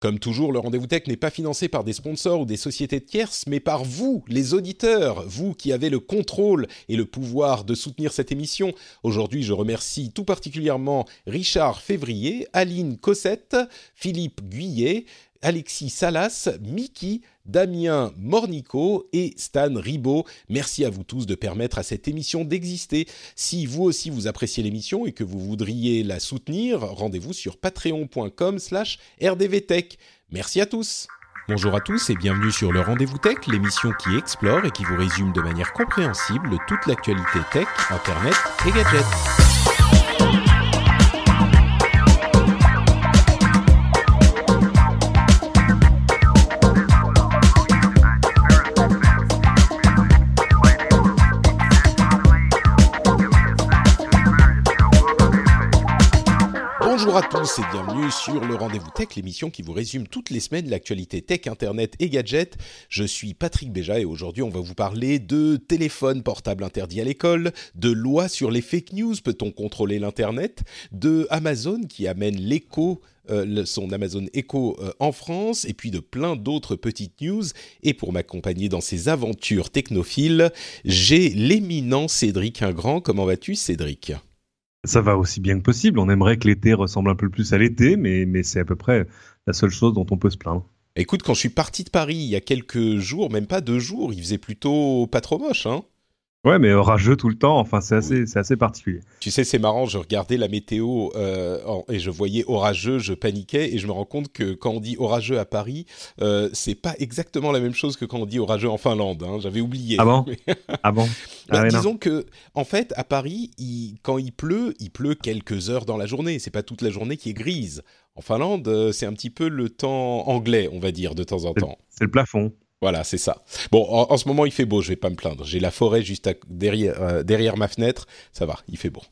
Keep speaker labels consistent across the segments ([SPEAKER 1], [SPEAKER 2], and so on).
[SPEAKER 1] Comme toujours, le rendez-vous tech n'est pas financé par des sponsors ou des sociétés de tierces, mais par vous, les auditeurs, vous qui avez le contrôle et le pouvoir de soutenir cette émission. Aujourd'hui, je remercie tout particulièrement Richard Février, Aline Cossette, Philippe Guyet, Alexis Salas, Mickey, Damien Mornico et Stan Ribaud. Merci à vous tous de permettre à cette émission d'exister. Si vous aussi vous appréciez l'émission et que vous voudriez la soutenir, rendez-vous sur patreon.com slash rdvtech. Merci à tous. Bonjour à tous et bienvenue sur le Rendez-vous Tech, l'émission qui explore et qui vous résume de manière compréhensible toute l'actualité tech, internet et gadgets. Bonjour à tous et bienvenue sur le Rendez-vous Tech, l'émission qui vous résume toutes les semaines l'actualité tech, internet et gadgets. Je suis Patrick Béja et aujourd'hui on va vous parler de téléphone portable interdit à l'école, de loi sur les fake news, peut-on contrôler l'internet, de Amazon qui amène l'écho euh, son Amazon Echo euh, en France, et puis de plein d'autres petites news. Et pour m'accompagner dans ces aventures technophiles, j'ai l'éminent Cédric Ingrand. Comment vas-tu Cédric?
[SPEAKER 2] Ça va aussi bien que possible. On aimerait que l'été ressemble un peu plus à l'été, mais, c'est à peu près la seule chose dont on peut se plaindre.
[SPEAKER 1] Écoute, quand je suis parti de Paris il y a quelques jours, même pas deux jours, il faisait plutôt pas trop moche, hein
[SPEAKER 2] Ouais, mais orageux tout le temps, enfin c'est assez, c'est assez particulier.
[SPEAKER 1] Tu sais, c'est marrant, je regardais la météo euh, et je voyais orageux, je paniquais et je me rends compte que quand on dit orageux à Paris, euh, c'est pas exactement la même chose que quand on dit orageux en Finlande. Hein, J'avais oublié.
[SPEAKER 2] Ah bon? Ah bon?
[SPEAKER 1] Bah,
[SPEAKER 2] Ah ouais,
[SPEAKER 1] Disons que, en fait, à Paris, il- quand il pleut, il pleut quelques heures dans la journée. C'est pas toute la journée qui est grise. En Finlande, euh, c'est un petit peu le temps anglais, on va dire, de temps en temps.
[SPEAKER 2] C'est le plafond.
[SPEAKER 1] Voilà, c'est ça. Bon, en, ce moment, il fait beau, je vais pas me plaindre. J'ai la forêt juste derrière, euh, derrière ma fenêtre, ça va, il fait beau.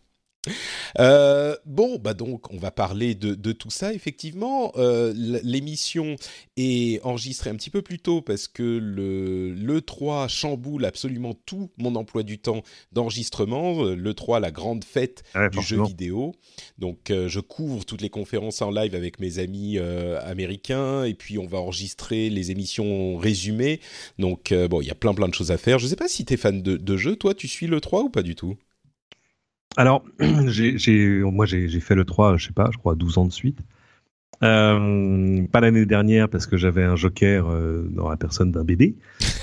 [SPEAKER 1] Euh, bon, bah donc, on va parler de, de tout ça, effectivement. Euh, L'émission est enregistrée un petit peu plus tôt parce que le l'E3 chamboule absolument tout mon emploi du temps d'enregistrement. Euh, L'E3, la grande fête
[SPEAKER 2] Ah ouais,
[SPEAKER 1] du jeu vidéo. Donc, euh, je couvre toutes les conférences en live avec mes amis américains et puis on va enregistrer les émissions résumées. Donc, bon, il y a plein plein de choses à faire. Je ne sais pas si tu es fan de, de jeux. Toi, tu suis le 3 ou pas du tout?
[SPEAKER 2] Alors, j'ai, j'ai- moi j'ai, j'ai fait le 3, je sais pas, je crois 12 ans de suite. Euh, pas l'année dernière parce que j'avais un joker euh, dans la personne d'un bébé.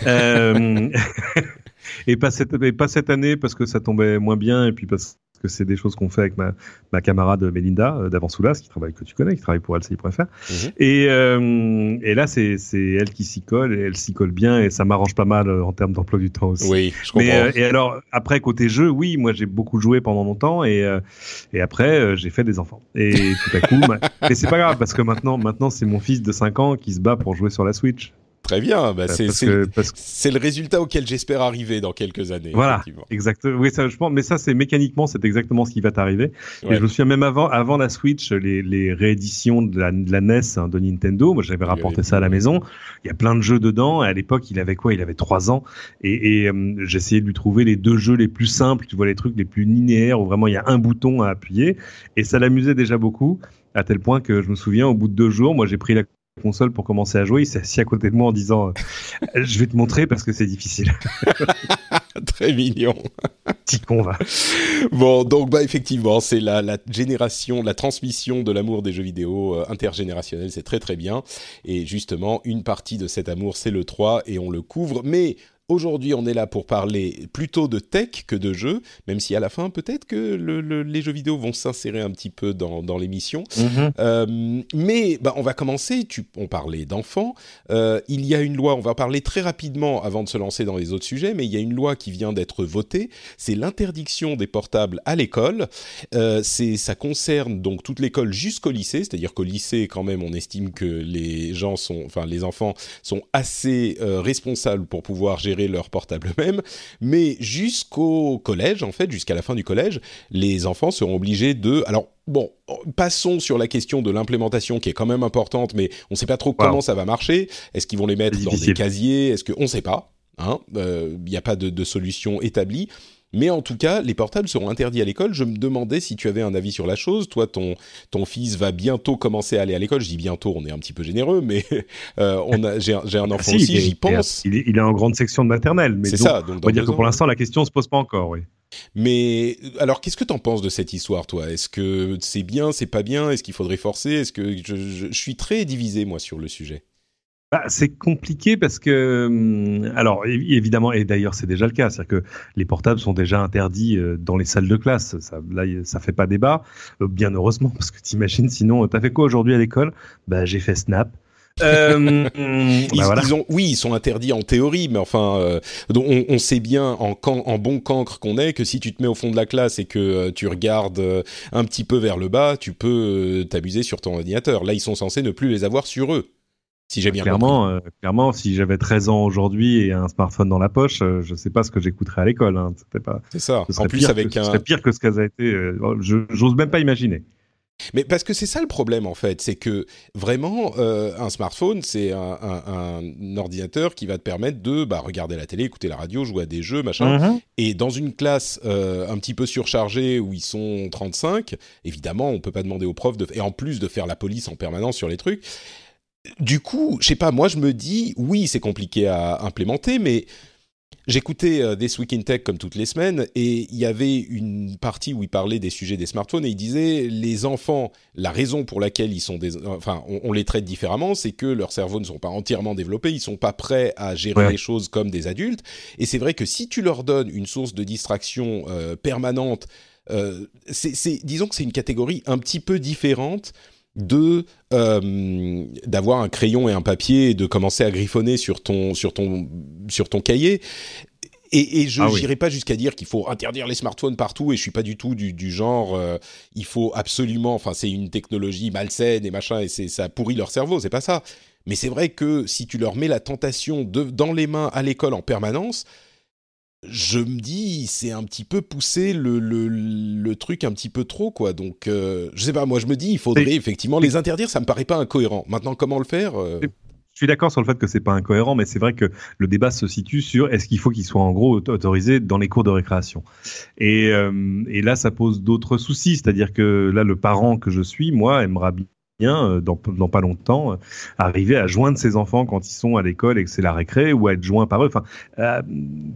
[SPEAKER 2] Euh, et, pas cette, et pas cette année parce que ça tombait moins bien et puis parce que c'est des choses qu'on fait avec ma, ma camarade Mélinda euh, d'Avansoulas qui travaille que tu connais, qui travaille pour LCI.fr.
[SPEAKER 1] Mhm.
[SPEAKER 2] Et, euh, et là, c'est, elle qui s'y colle et elle s'y colle bien et ça m'arrange pas mal euh, en termes d'emploi du temps aussi.
[SPEAKER 1] Oui, je comprends.
[SPEAKER 2] Mais euh, et alors après côté jeu, oui, moi j'ai beaucoup joué pendant longtemps et euh, et après j'ai fait des enfants. Et tout à coup, ma- mais c'est pas grave parce que maintenant maintenant c'est mon fils de 5 ans qui se bat pour jouer sur la Switch.
[SPEAKER 1] Très bien. Bah, c'est
[SPEAKER 2] que
[SPEAKER 1] le résultat auquel j'espère arriver dans quelques années.
[SPEAKER 2] voilà, exactement. Oui, ça je pense mais ça c'est mécaniquement c'est exactement ce qui va t'arriver.
[SPEAKER 1] Ouais.
[SPEAKER 2] Et je me souviens même avant avant la Switch les les rééditions de la de la NES hein, de Nintendo, moi j'avais rapporté ça à la maison. Il y a plein de jeux dedans. Et à l'époque, il avait quoi? Il avait trois ans. Et, et euh, j'essayais de lui trouver les deux jeux les plus simples, tu vois, les trucs les plus linéaires où vraiment il y a un bouton à appuyer. Et ça l'amusait déjà beaucoup, à tel point que je me souviens, au bout de deux jours, moi j'ai pris la console pour commencer à jouer. Il s'est assis à côté de moi en disant euh, Je vais te montrer parce que c'est difficile.
[SPEAKER 1] Très mignon.
[SPEAKER 2] Petit con, va.
[SPEAKER 1] Bon, donc bah effectivement, c'est la, la génération, la transmission de l'amour des jeux vidéo euh, intergénérationnel, c'est très très bien. Et justement, une partie de cet amour, c'est le 3 et on le couvre. Mais aujourd'hui, on est là pour parler plutôt de tech que de jeux, même si à la fin, peut-être que le- le- les jeux vidéo vont s'insérer un petit peu dans, dans l'émission. Euh, mais bah, on va commencer. Tu, on parlait d'enfants. Euh, il y a une loi. On va parler très rapidement avant de se lancer dans les autres sujets. Mais il y a une loi qui vient d'être votée. C'est l'interdiction des portables à l'école. Euh, ça concerne donc toute l'école jusqu'au lycée. C'est-à-dire qu'au lycée, quand même, on estime que les gens sont, enfin les enfants sont assez responsables pour pouvoir gérer leur portable eux-mêmes. Mais jusqu'au collège, en fait, jusqu'à la fin du collège, les enfants seront obligés de. Alors bon, passons sur la question de l'implémentation qui est quand même importante, mais on ne sait pas trop comment ça va marcher. Est-ce qu'ils vont les mettre dans des casiers? Est-ce que on ne sait pas hein Il n'y a pas de, de solution établie. Mais en tout cas, les portables seront interdits à l'école. Je me demandais si tu avais un avis sur la chose. Toi, ton, ton fils va bientôt commencer à aller à l'école. Je dis bientôt, on est un petit peu généreux, mais euh, on a, j'ai, un ah, enfant aussi, j'y pense.
[SPEAKER 2] Il est, il est, en grande section de maternelle. Mais c'est ça. Donc on va dire que pour l'instant, la question ne se pose pas encore, oui.
[SPEAKER 1] Mais alors, qu'est-ce que tu en penses de cette histoire, toi? Est-ce que c'est bien, c'est pas bien? Est-ce qu'il faudrait forcer? Est-ce que je, suis très divisé moi sur le sujet?
[SPEAKER 2] Bah, c'est compliqué parce que, hum, alors évidemment, et d'ailleurs c'est déjà le cas, c'est-à-dire que les portables sont déjà interdits euh, dans les salles de classe. Ça, là, ça fait pas débat, euh, bien heureusement, parce que t'imagines, sinon, t'as fait quoi aujourd'hui à l'école? Bah, j'ai fait Snap.
[SPEAKER 1] Euh, bah ils, ont, oui, ils sont interdits en théorie, mais enfin, euh, on, on, sait bien en, en bon cancre qu'on est que si tu te mets au fond de la classe et que euh, tu regardes euh, un petit peu vers le bas, tu peux t'abuser sur ton ordinateur. Là, ils sont censés ne plus les avoir sur eux. Si j'ai bien
[SPEAKER 2] clairement, compris. clairement, si j'avais 13 ans aujourd'hui et un smartphone dans la poche, je sais pas ce que j'écouterais à l'école. Hein.
[SPEAKER 1] C'est ça. En plus, avec un.
[SPEAKER 2] Ce serait pire que ce qu'elle a été. J'ose même pas imaginer.
[SPEAKER 1] Mais parce que c'est ça le problème en fait, c'est que vraiment euh, un smartphone c'est un, un, un, ordinateur qui va te permettre de bah, regarder la télé, écouter la radio, jouer à des jeux, machin. Mm-hmm. Et dans une classe euh, un petit peu surchargée où ils sont 35, évidemment on peut pas demander aux profs de et en plus de faire la police en permanence sur les trucs. Du coup, je sais pas, moi je me dis oui c'est compliqué à implémenter, mais J'écoutais euh, This Week in Tech comme toutes les semaines et il y avait une partie où il parlait des sujets des smartphones et il disait les enfants, la raison pour laquelle ils sont des, enfin, on, les traite différemment, c'est que leurs cerveaux ne sont pas entièrement développés, ils sont pas prêts à gérer les choses comme des adultes. Et c'est vrai que si tu leur donnes une source de distraction euh, permanente, euh, c'est, disons que c'est une catégorie un petit peu différente de euh, d'avoir un crayon et un papier et de commencer à griffonner sur ton sur ton sur ton cahier. Et, et je n'irai ah pas jusqu'à dire qu'il faut interdire les smartphones partout et je suis pas du tout du, du genre euh, il faut absolument enfin c'est une technologie malsaine et machin et c'est ça pourrit leur cerveau c'est pas ça. Mais c'est vrai que si tu leur mets la tentation de dans les mains à l'école en permanence je me dis, c'est un petit peu pousser le, le, le, truc un petit peu trop, quoi. Donc, euh, je sais pas, moi je me dis, il faudrait effectivement les interdire, ça me paraît pas incohérent. Maintenant, comment le faire euh
[SPEAKER 2] Je suis d'accord sur le fait que c'est pas incohérent, mais c'est vrai que le débat se situe sur est-ce qu'il faut qu'ils soient en gros autorisés dans les cours de récréation? Et, euh, et là, ça pose d'autres soucis, c'est-à-dire que là, le parent que je suis, moi, aimera bien dans, dans, pas longtemps, euh, arriver à joindre ses enfants quand ils sont à l'école et que c'est la récré ou à être joint par eux. Enfin, euh,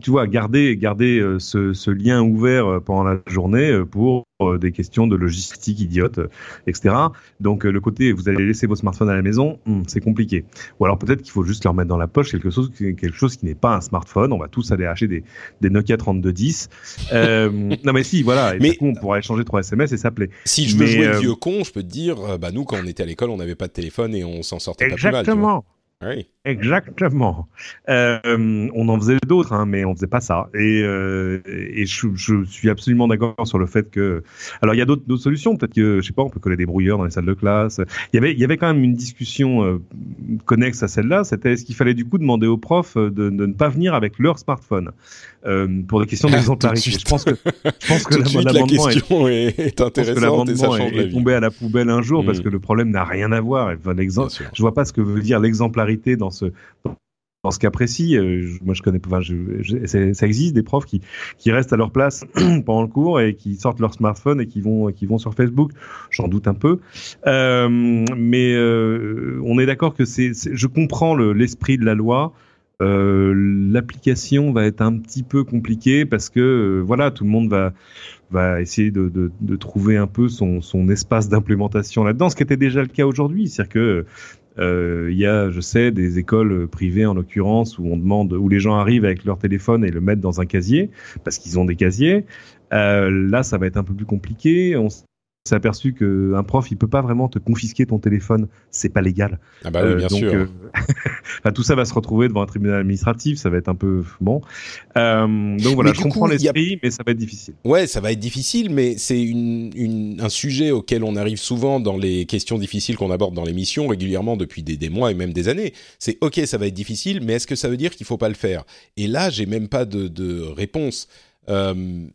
[SPEAKER 2] tu vois, garder garder ce, ce, lien ouvert pendant la journée pour euh, des questions de logistique idiote, euh, etc. Donc euh, le côté vous allez laisser vos smartphones à la maison, hmm, c'est compliqué. Ou alors peut-être qu'il faut juste leur mettre dans la poche quelque chose, quelque chose qui n'est pas un smartphone. On va tous aller acheter des, des Nokia 3210. Euh, non mais si, voilà. Et mais du coup, on pourrait échanger trois SMS et s'appeler.
[SPEAKER 1] Si je veux jouer vieux con, je peux te dire, bah nous quand on était à l'école, on n'avait pas de téléphone et on s'en sortait pas plus mal.
[SPEAKER 2] Exactement. Oui. Exactement. Euh, on en faisait d'autres, hein, mais on faisait pas ça. Et, euh, et je, je, suis absolument d'accord sur le fait que. Alors il y a d'autres solutions. Peut-être que je sais pas, on peut coller des brouilleurs dans les salles de classe. Il y avait, il y avait quand même une discussion euh, connexe à celle-là. C'était est-ce qu'il fallait du coup demander aux profs de, de, ne pas venir avec leur smartphone pour des questions d'exemplarité. je pense que je pense que
[SPEAKER 1] l'amendement est, est, intéressante et ça change
[SPEAKER 2] est, tombé à la poubelle un jour parce mm. que le problème n'a rien à voir. Enfin, je vois pas ce que veut dire l'exemplarité dans dans ce cas précis, euh, moi je connais, enfin, ça existe des profs qui restent à leur place pendant le cours et qui sortent leur smartphone et qui vont sur Facebook. J'en doute un peu, euh, mais euh, on est d'accord que c'est, je comprends l'esprit de la loi. l'application va être un petit peu compliquée parce que voilà, tout le monde va essayer de, trouver un peu son, son espace d'implémentation là-dedans, ce qui était déjà le cas aujourd'hui, c'est-à-dire que il y a, je sais, des écoles privées en l'occurrence où on demande, où les gens arrivent avec leur téléphone et le mettent dans un casier parce qu'ils ont des casiers. Euh, là, ça va être un peu plus compliqué. S'est aperçu qu'un prof, il peut pas vraiment te confisquer ton téléphone, c'est pas légal.
[SPEAKER 1] Ah bah oui, bien euh, donc, sûr. Euh,
[SPEAKER 2] enfin, tout ça va se retrouver devant un tribunal administratif, ça va être un peu bon. Euh, donc voilà, je comprends l'esprit, mais ça va être difficile.
[SPEAKER 1] Ouais, ça va être difficile, mais c'est une, une, un sujet auquel on arrive souvent dans les questions difficiles qu'on aborde dans l'émission régulièrement depuis des, des, mois et même des années. C'est ok, ça va être difficile, mais est-ce que ça veut dire qu'il faut pas le faire? Et là, j'ai même pas de, de réponse. Euh,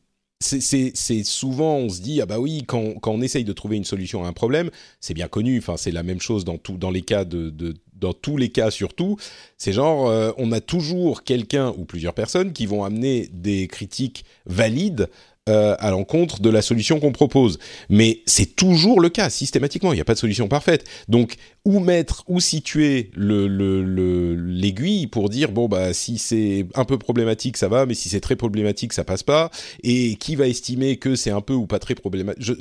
[SPEAKER 1] c'est souvent, on se dit, ah bah oui, quand, quand, on essaye de trouver une solution à un problème, c'est bien connu, enfin, c'est la même chose dans, tout, dans les cas de, de, dans tous les cas surtout, c'est genre euh, on a toujours quelqu'un ou plusieurs personnes qui vont amener des critiques valides euh, à l'encontre de la solution qu'on propose. Mais c'est toujours le cas, systématiquement. Il n'y a pas de solution parfaite. Donc, où mettre, où situer l'aiguille le, pour dire, bon, bah, si c'est un peu problématique, ça va, mais si c'est très problématique, ça passe pas. Et qui va estimer que c'est un peu ou pas très problématique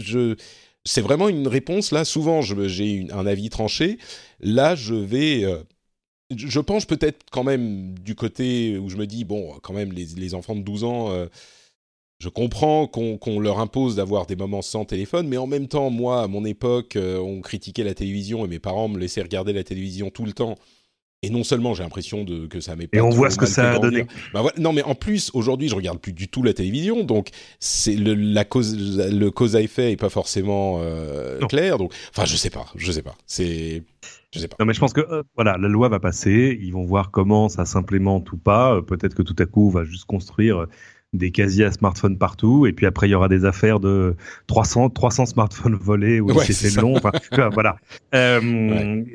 [SPEAKER 1] c'est vraiment une réponse. Là, souvent, j'ai un avis tranché. Là, je vais... Euh, je penche peut-être quand même du côté où je me dis, bon, quand même, les, les enfants de 12 ans... Euh, je comprends qu'on leur impose d'avoir des moments sans téléphone, mais en même temps, moi, à mon époque, euh, on critiquait la télévision et mes parents me laissaient regarder la télévision tout le temps. Et non seulement j'ai l'impression de que ça m'est.
[SPEAKER 2] Et on voit ce que ça a donné.
[SPEAKER 1] Bah non, mais en plus aujourd'hui je regarde plus du tout la télévision, donc c'est le, la cause, le cause à effet est pas forcément euh, clair. Donc, enfin, je sais pas, je sais pas. C'est, je sais pas.
[SPEAKER 2] Non, mais je pense que euh, voilà, la loi va passer. Ils vont voir comment ça s'implémente ou pas. Peut-être que tout à coup on va juste construire des casiers à smartphones partout, et puis après il y aura des affaires de 300, 300 smartphones volés ou ouais, c'est long. Enfin, voilà. Euh,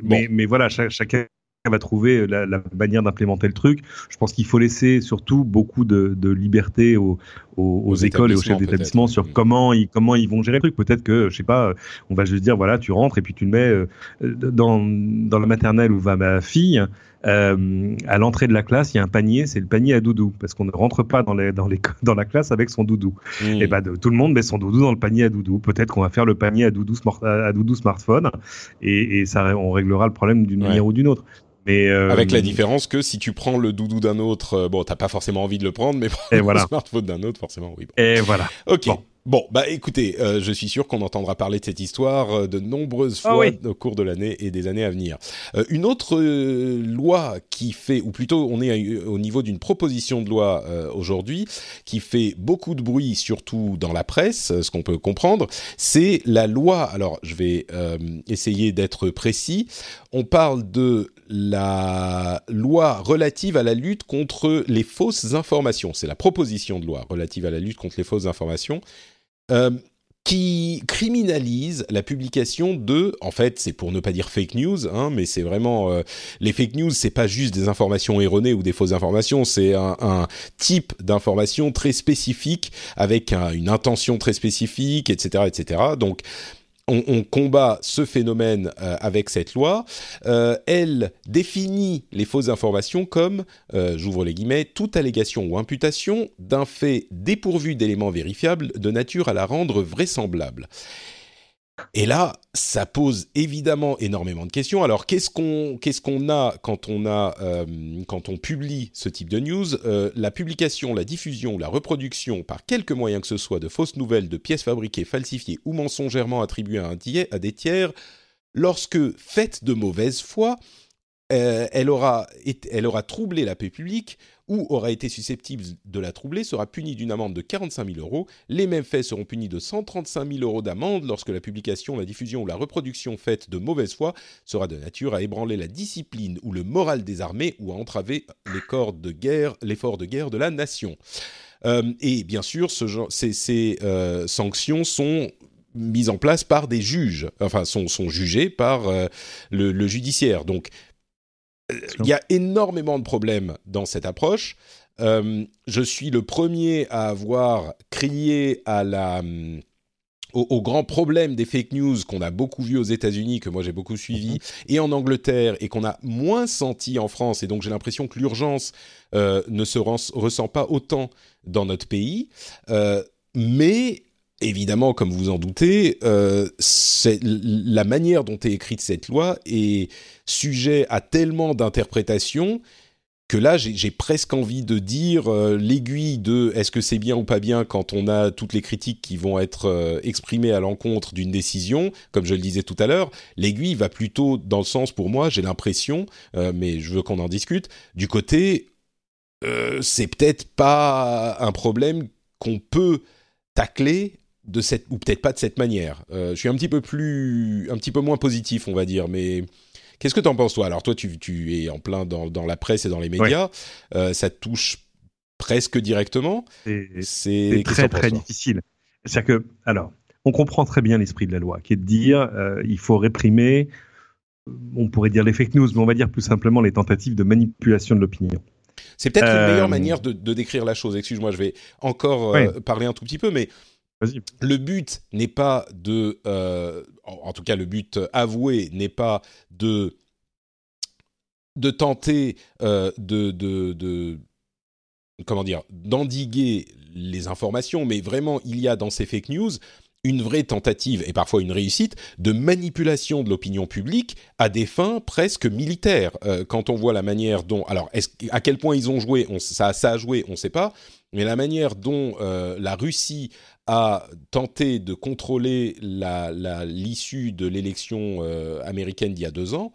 [SPEAKER 2] mais, mais voilà, chacun va trouver la, la manière d'implémenter le truc. Je pense qu'il faut laisser surtout beaucoup de, de liberté aux, aux, aux écoles et aux chefs d'établissement sur comment ils comment ils vont gérer le truc. Peut-être que je sais pas, on va juste dire voilà, tu rentres et puis tu le mets euh, dans dans la maternelle où va ma fille. Euh, à l'entrée de la classe, il y a un panier, c'est le panier à doudou, parce qu'on ne rentre pas dans, les, dans, les, dans la classe avec son doudou. Mmh. Et bah, tout le monde met son doudou dans le panier à doudou. Peut-être qu'on va faire le panier à doudou, smart, à doudou smartphone, et, et ça, on réglera le problème d'une manière ou d'une autre.
[SPEAKER 1] Mais euh, Avec la différence que si tu prends le doudou d'un autre, euh, bon, t'as pas forcément envie de le prendre, mais prendre le smartphone d'un autre, forcément, oui.
[SPEAKER 2] Et voilà.
[SPEAKER 1] Ok. Bon. Bah écoutez, euh, je suis sûr qu'on entendra parler de cette histoire de nombreuses ah fois au cours de l'année et des années à venir. une autre loi qui fait, ou plutôt on est au niveau d'une proposition de loi aujourd'hui, qui fait beaucoup de bruit, surtout dans la presse, ce qu'on peut comprendre, c'est la loi, alors je vais essayer d'être précis, on parle de la loi relative à la lutte contre les fausses informations. C'est la proposition de loi relative à la lutte contre les fausses informations. Euh, qui criminalise la publication de, en fait, c'est pour ne pas dire fake news, hein, mais c'est vraiment euh, les fake news, c'est pas juste des informations erronées ou des fausses informations, c'est un, type d'information très spécifique avec une intention très spécifique, etc., etc. Donc on, combat ce phénomène euh, avec cette loi. Euh, elle définit les fausses informations comme, euh, j'ouvre les guillemets, toute allégation ou imputation d'un fait dépourvu d'éléments vérifiables de nature à la rendre vraisemblable. Et là, ça pose évidemment énormément de questions. Alors, qu'est-ce qu'on qu'est-ce qu'on a quand on a euh, quand on publie ce type de news? Euh, La publication, la diffusion, la reproduction par quelque moyen que ce soit de fausses nouvelles, de pièces fabriquées, falsifiées ou mensongèrement attribuées à, un à des tiers, lorsque faites de mauvaise foi, euh, elle, aura elle aura troublé la paix publique ou aura été susceptible de la troubler sera punie d'une amende de 45 000 euros. Les mêmes faits seront punis de 135 000 euros d'amende lorsque la publication, la diffusion ou la reproduction faite de mauvaise foi sera de nature à ébranler la discipline ou le moral des armées ou à entraver les corps de guerre, l'effort de guerre de la nation. Euh, et bien sûr, ces, euh, sanctions sont mises en place par des juges, enfin sont, sont jugées par euh, le, le, judiciaire. Donc il y a énormément de problèmes dans cette approche. Euh, je suis le premier à avoir crié à la, euh, au, grand problème des fake news qu'on a beaucoup vu aux États-Unis, que moi j'ai beaucoup suivi, mhm. et en Angleterre, et qu'on a moins senti en France. Et donc j'ai l'impression que l'urgence euh, ne se ressent pas autant dans notre pays. mais évidemment, comme vous en doutez, euh, la manière dont est écrite cette loi est sujet à tellement d'interprétations que là, j'ai presque envie de dire euh, l'aiguille de est-ce que c'est bien ou pas bien quand on a toutes les critiques qui vont être euh, exprimées à l'encontre d'une décision, comme je le disais tout à l'heure, l'aiguille va plutôt dans le sens, pour moi, j'ai l'impression, mais je veux qu'on en discute, du côté, c'est peut-être pas un problème qu'on peut tacler de cette ou peut-être pas de cette manière. Euh, je suis un petit peu plus, un petit peu moins positif, on va dire. Mais qu'est-ce que tu en penses toi? Alors toi, tu, tu, es en plein dans, dans, la presse et dans les médias. Euh, ça te touche presque directement.
[SPEAKER 2] C'est très très difficile. C'est-à-dire que, alors, on comprend très bien l'esprit de la loi, qui est de dire, euh, il faut réprimer on pourrait dire les fake news, mais on va dire plus simplement les tentatives de manipulation de l'opinion.
[SPEAKER 1] C'est peut-être une meilleure manière de, décrire la chose. Excuse-moi, je vais encore parler un tout petit peu, mais le but n'est pas de, en, tout cas le but avoué n'est pas de de tenter de, de, comment dire d'endiguer les informations, mais vraiment il y a dans ces fake news une vraie tentative et parfois une réussite de manipulation de l'opinion publique à des fins presque militaires. Euh, quand on voit la manière dont, alors à quel point ils ont joué, ça, ça a joué, on ne sait pas, mais la manière dont euh, la Russie a tenté de contrôler l'issue de l'élection euh, américaine d'il y a deux ans,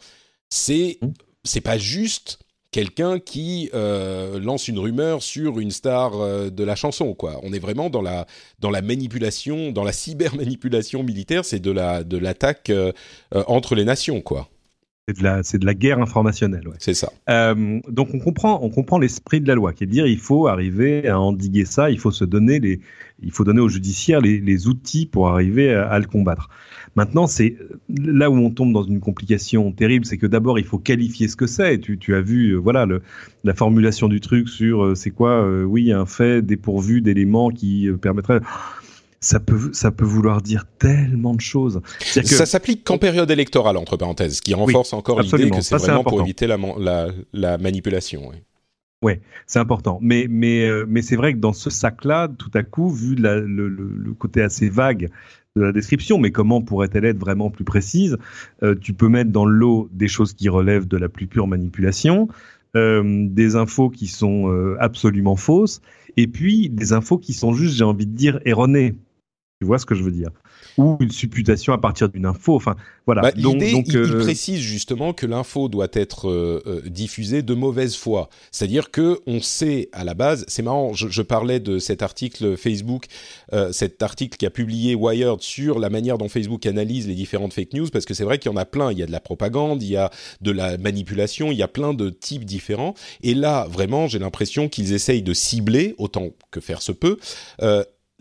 [SPEAKER 1] c'est mmh. c'est pas juste quelqu'un qui euh, lance une rumeur sur une star euh, de la chanson quoi. On est vraiment dans la dans la manipulation, dans la cyber-manipulation militaire, c'est de la de l'attaque entre les nations quoi.
[SPEAKER 2] C'est de la c'est de la guerre informationnelle. Ouais.
[SPEAKER 1] C'est ça.
[SPEAKER 2] donc on comprend on comprend l'esprit de la loi qui est de dire il faut arriver à endiguer ça, il faut se donner les il faut donner aux judiciaires les, les outils pour arriver à le combattre. Maintenant, c'est là où on tombe dans une complication terrible, c'est que d'abord il faut qualifier ce que c'est. Tu, tu, as vu, euh, voilà, le, la formulation du truc sur euh, c'est quoi, euh, oui, un fait dépourvu d'éléments qui permettraient ça peut, ça peut vouloir dire tellement de choses.
[SPEAKER 1] Que... Ça s'applique qu'en période électorale, entre parenthèses, ce qui renforce encore l'idée que c'est vraiment pour éviter la, la, la manipulation. Oui.
[SPEAKER 2] Ouais, c'est important. Mais mais mais c'est vrai que dans ce sac-là, tout à coup, vu la, le, le, côté assez vague de la description, mais comment pourrait-elle être vraiment plus précise euh, Tu peux mettre dans le lot des choses qui relèvent de la plus pure manipulation, euh, des infos qui sont euh, absolument fausses, et puis des infos qui sont juste, j'ai envie de dire, erronées. Tu vois ce que je veux dire ou une supputation à partir d'une info. Enfin, voilà.
[SPEAKER 1] Bah, donc, il, euh, précise justement que l'info doit être euh, euh, diffusée de mauvaise foi. C'est-à-dire que on sait à la base. C'est marrant. Je, parlais de cet article Facebook, cet article qui a publié Wired sur la manière dont Facebook analyse les différentes fake news, parce que c'est vrai qu'il y en a plein. Il y a de la propagande, il y a de la manipulation, il y a plein de types différents. Et là, vraiment, j'ai l'impression qu'ils essayent de cibler autant que faire se peut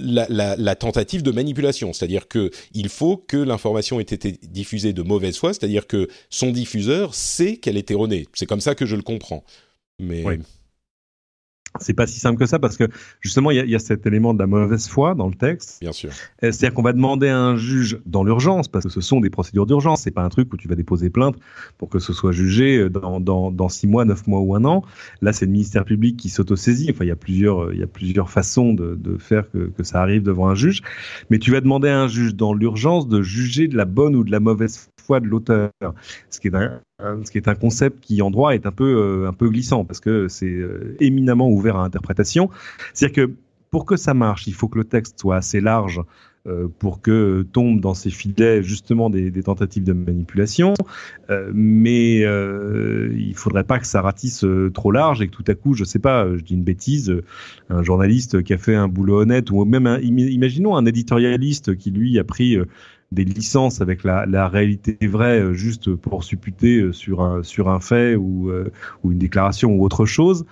[SPEAKER 1] la, tentative de manipulation, c'est-à-dire que il faut que l'information ait été diffusée de mauvaise foi, c'est-à-dire que son diffuseur sait qu'elle est erronée. C'est comme ça que je le comprends. Mais
[SPEAKER 2] c'est pas si simple que ça parce que justement il y, a, cet élément de la mauvaise foi dans le texte.
[SPEAKER 1] Bien sûr.
[SPEAKER 2] Euh, c'est-à-dire qu'on va demander à un juge dans l'urgence parce que ce sont des procédures d'urgence. C'est pas un truc où tu vas déposer plainte pour que ce soit jugé euh, dans, dans, dans six mois, neuf mois ou un an. Là c'est le ministère public qui s'autosaisit. Enfin il y a plusieurs euh, il y a plusieurs façons de, de faire que, que ça arrive devant un juge. Mais tu vas demander à un juge dans l'urgence de juger de la bonne ou de la mauvaise foi de l'auteur, ce qui est un, ce qui est un concept qui en droit est un peu euh, un peu glissant parce que c'est euh, éminemment ouvert à interprétation. C'est-à-dire que pour que ça marche, il faut que le texte soit assez large euh, pour que tombe dans ces filets justement des, tentatives de manipulation, mais euh, il faudrait pas que ça ratisse trop large et que tout à coup, je sais pas, je dis une bêtise, un journaliste qui a fait un boulot honnête ou même imaginons un éditorialiste qui lui a pris des licences avec la, réalité vraie euh, juste pour supputer euh, sur un, sur un fait ou, euh, ou une déclaration ou autre chose,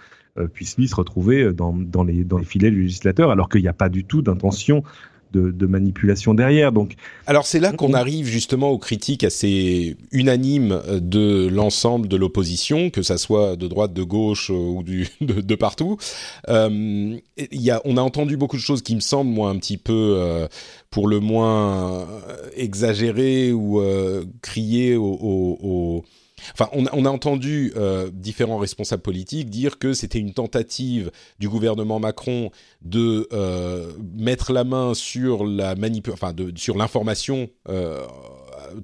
[SPEAKER 2] puisse lui se retrouver dans, dans, les, dans les filets du législateur alors qu'il n'y a pas du tout d'intention de, manipulation derrière. Donc,
[SPEAKER 1] alors c'est là qu'on arrive justement aux critiques assez unanimes de l'ensemble de l'opposition, que ça soit de droite, de gauche euh, ou du, de, partout. Euh, y a, on a entendu beaucoup de choses qui me semblent moi un petit peu, euh, pour le moins exagérées ou criées au Enfin, on a, entendu euh, différents responsables politiques dire que c'était une tentative du gouvernement Macron de euh, mettre la main sur la enfin sur l'information euh,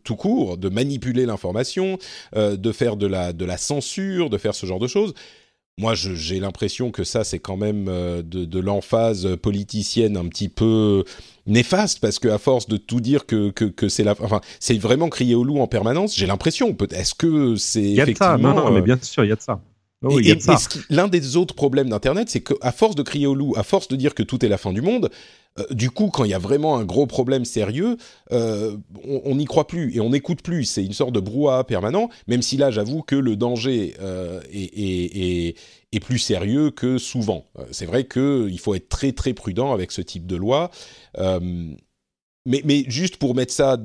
[SPEAKER 1] tout court, de manipuler l'information, de faire de de la censure, de faire ce genre de choses. Moi, j'ai l'impression que ça, c'est quand même de, de l'emphase politicienne un petit peu néfaste parce que à force de tout dire que que, que c'est la enfin c'est vraiment crier au loup en permanence j'ai l'impression est-ce que c'est effectivement
[SPEAKER 2] ça. Non, non, mais bien sûr il y a de ça
[SPEAKER 1] oh, l'un des autres problèmes d'internet c'est qu'à force de crier au loup à force de dire que tout est la fin du monde euh, du coup, quand il y a vraiment un gros problème sérieux, euh, on n'y croit plus et on n'écoute plus. C'est une sorte de brouhaha permanent, même si là, j'avoue que le danger euh, est, plus sérieux que souvent. C'est vrai qu'il faut être très très prudent avec ce type de loi. mais, juste pour mettre ça,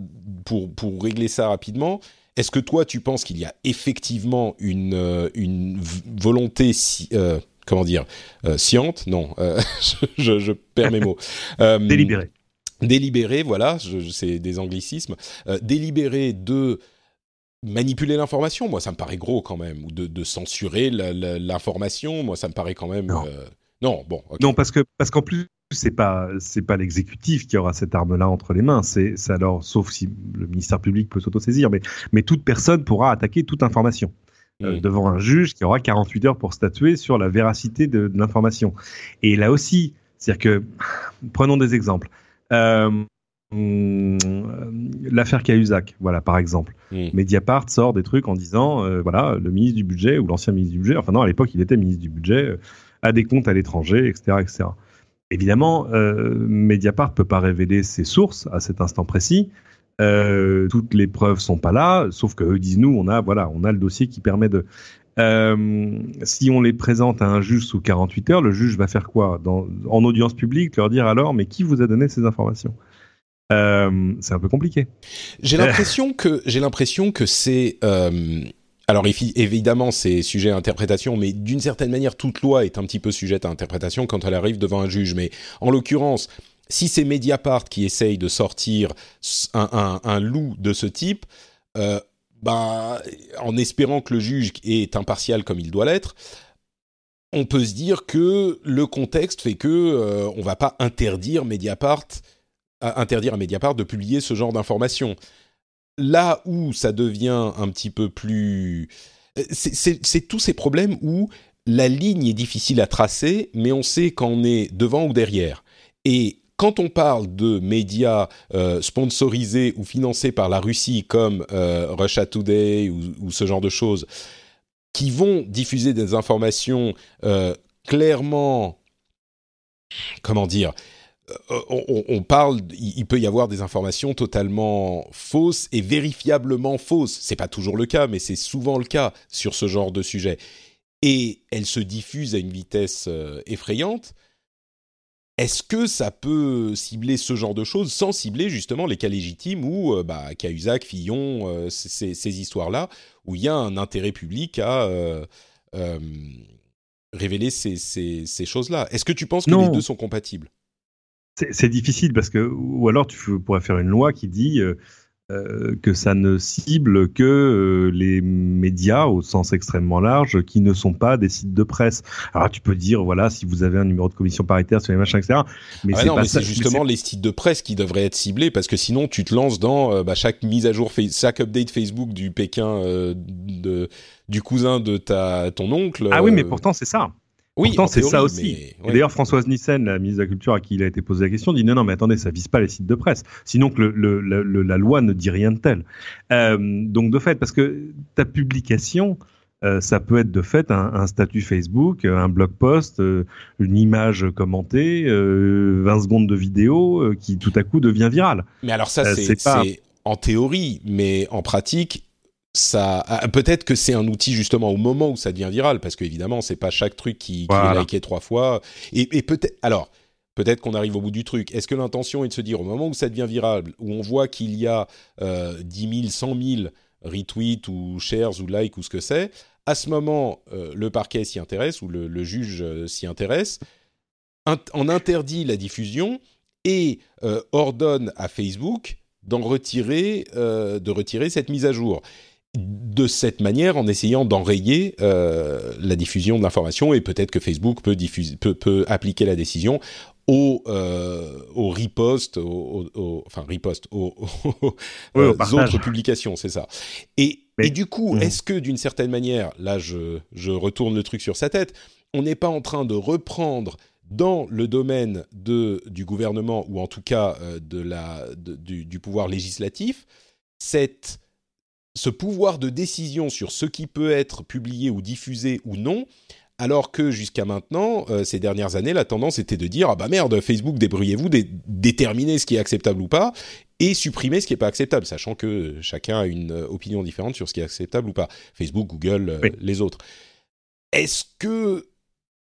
[SPEAKER 1] pour, régler ça rapidement, est-ce que toi, tu penses qu'il y a effectivement une volonté, si, comment dire, sciente Non, je, je, perds mes mots.
[SPEAKER 2] Délibéré.
[SPEAKER 1] Délibéré, voilà, c'est des anglicismes. délibéré de manipuler l'information, moi ça me paraît gros quand même, ou de, censurer l'information, moi ça me paraît quand même. Non, non bon.
[SPEAKER 2] Non, parce que parce qu'en plus c'est pas c'est pas l'exécutif qui aura cette arme-là entre les mains. C'est alors sauf si le ministère public peut s'autosaisir, mais mais toute personne pourra attaquer toute information. Euh, mm. devant un juge qui aura 48 heures pour statuer sur la véracité de, l'information. Et là aussi, c'est-à-dire que, prenons des exemples. Euh, hum, L'affaire Cahuzac, voilà, par exemple. Mm. Mediapart sort des trucs en disant, euh, voilà, le ministre du budget ou l'ancien ministre du budget, enfin non, à l'époque, il était ministre du budget, a des comptes à l'étranger, etc., etc. Évidemment, euh, Mediapart peut pas révéler ses sources à cet instant précis. Euh, toutes les preuves sont pas là, sauf que eux disent nous, on a voilà, on a le dossier qui permet de. Euh, si on les présente à un juge sous 48 heures, le juge va faire quoi? Dans, En audience publique, leur dire alors, mais qui vous a donné ces informations? Euh, C'est un peu compliqué.
[SPEAKER 1] J'ai l'impression que j'ai l'impression que c'est alors évidemment, c'est sujet à interprétation, mais d'une certaine manière, toute loi est un petit peu sujette à interprétation quand elle arrive devant un juge. Mais en l'occurrence, si c'est Mediapart qui essaye de sortir un, loup de ce type, euh, bah, en espérant que le juge est impartial comme il doit l'être, on peut se dire que le contexte fait que euh, on va pas interdire Mediapart, interdire à Mediapart de publier ce genre d'informations là où ça devient un petit peu plus... Euh, c'est tous ces problèmes où la ligne est difficile à tracer, mais on sait quand on est devant ou derrière. Et quand on parle de médias euh, sponsorisés ou financés par la Russie comme euh, Russia Today ou, ce genre de choses, qui vont diffuser des informations clairement, comment dire, euh, on, parle, il peut y avoir des informations totalement fausses et vérifiablement fausses. C'est pas toujours le cas, mais c'est souvent le cas sur ce genre de sujet. Et elles se diffusent à une vitesse euh, effrayante. Est-ce que ça peut cibler ce genre de choses sans cibler justement les cas légitimes où, euh, bah, Cahuzac, Fillon, ces, histoires-là, où il y a un intérêt public à révéler ces, choses-là? Est-ce que tu penses que les deux sont compatibles?
[SPEAKER 2] C'est difficile parce que, ou alors tu pourrais faire une loi qui dit euh, euh, que ça ne cible que euh, les médias au sens extrêmement large qui ne sont pas des sites de presse. Alors tu peux dire voilà si vous avez un numéro de commission paritaire sur les machins etc.
[SPEAKER 1] Mais ah c'est pas c'est justement les sites de presse qui devraient être ciblés parce que sinon tu te lances dans bah, chaque mise à jour, chaque update Facebook du Pékin de, du cousin de ta ton oncle.
[SPEAKER 2] Ah oui mais pourtant c'est ça. Oui, c'est ça aussi. D'ailleurs, Françoise Nissen, la ministre de la Culture à qui il a été posé la question, dit non, non, mais attendez, ça vise pas les sites de presse. Sinon que le, la loi ne dit rien de tel. Euh, donc, de fait, parce que ta publication, euh, ça peut être de fait un, statut Facebook, un blog post, euh, une image commentée, 20 secondes de vidéo qui tout à coup devient virale.
[SPEAKER 1] Mais alors ça, c'est en théorie, mais en pratique, ça peut-être que c'est un outil justement au moment où ça devient viral parce qu'évidemment c'est pas chaque truc qui, est liké trois fois. Et, peut-être alors peut-être qu'on arrive au bout du truc. Est-ce que l'intention est de se dire au moment où ça devient viral où on voit qu'il y a euh, 10 000 100 000 retweets ou shares ou likes ou ce que c'est à ce moment euh, le parquet s'y intéresse ou le, juge euh, s'y intéresse en interdit la diffusion et euh, ordonne à Facebook d'en retirer, de retirer cette mise à jour de cette manière en essayant d'enrayer euh, la diffusion de l'information et peut-être que Facebook peut, diffuser, peut, appliquer la décision au, euh, au riposte, au, enfin riposte, aux, euh, autres publications, c'est ça. Et, et, du coup, mmh. est-ce que d'une certaine manière, là je, je, retourne le truc sur sa tête, on n'est pas en train de reprendre dans le domaine de, du gouvernement ou en tout cas de la, du, du pouvoir législatif cette ce pouvoir de décision sur ce qui peut être publié ou diffusé ou non, alors que jusqu'à maintenant, euh, ces dernières années, la tendance était de dire ah bah merde, Facebook, débrouillez-vous, déterminez ce qui est acceptable ou pas, et supprimez ce qui n'est pas acceptable, sachant que chacun a une euh, opinion différente sur ce qui est acceptable ou pas. Facebook, Google, euh, les autres. Est-ce que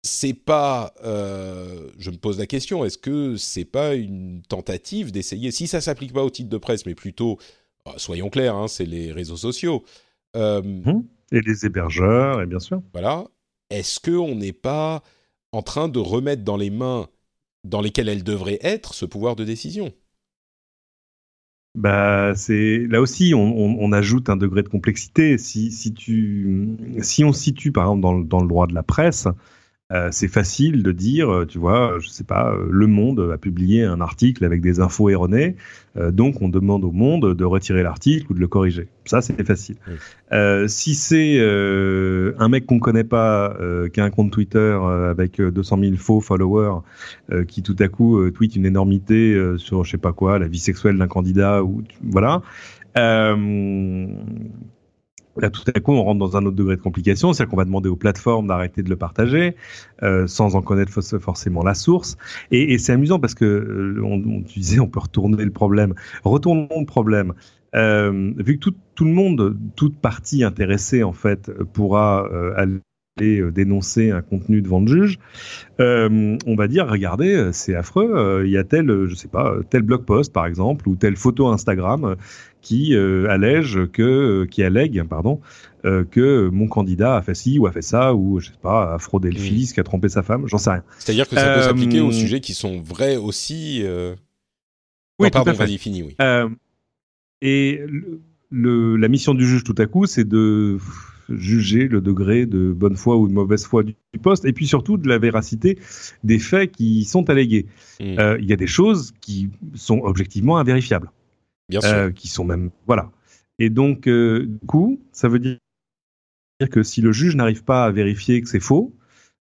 [SPEAKER 1] c'est pas, je me pose la question, est-ce que c'est pas une tentative d'essayer, si ça s'applique pas au titre de presse, mais plutôt soyons clairs, hein, c'est les réseaux sociaux.
[SPEAKER 2] Mmh. Et les hébergeurs, et bien sûr.
[SPEAKER 1] Voilà. Est-ce qu'on n'est pas en train de remettre dans les mains dans lesquelles elle devrait être ce pouvoir de décision?
[SPEAKER 2] Bah, c'est là aussi, on, ajoute un degré de complexité. Si, si tu, si on situe par exemple dans, dans le droit de la presse, euh, c'est facile de dire, euh, tu vois, je sais pas, euh, Le Monde a publié un article avec des infos erronées, donc on demande au Monde de retirer l'article ou de le corriger. Ça, c'est facile. si c'est un mec qu'on connaît pas, qui a un compte Twitter avec 200 000 faux followers, qui tout à coup tweet une énormité sur, je sais pas quoi, la vie sexuelle d'un candidat ou voilà. Là, tout à coup, on rentre dans un autre degré de complication, c'est-à-dire qu'on va demander aux plateformes d'arrêter de le partager, euh, sans en connaître forcément la source. Et, et c'est amusant parce que, euh, on, on, tu disais, on peut retourner le problème. Retournons le problème. Euh, vu que tout, tout, le monde, toute partie intéressée, en fait, pourra euh, aller euh, dénoncer un contenu devant le juge, euh, on va dire regardez, c'est affreux, il y a tel, je sais pas, tel blog post par exemple ou telle photo Instagram qui euh, allège que, euh, qui allègue, pardon, euh, que mon candidat a fait ci ou a fait ça ou je sais pas, a fraudé le fils, qui a trompé sa femme, j'en sais rien.
[SPEAKER 1] C'est-à-dire que ça peut s'appliquer aux sujets qui sont vrais aussi. Oui, pardon, vas-y, fini, oui.
[SPEAKER 2] et le, la mission du juge tout à coup, c'est de juger le degré de bonne foi ou de mauvaise foi du, poste, et puis surtout de la véracité des faits qui sont allégués. Hmm. Il y a des choses qui sont objectivement invérifiables. Euh, qui sont même voilà. Et donc, euh, du coup, ça veut dire que si le juge n'arrive pas à vérifier que c'est faux,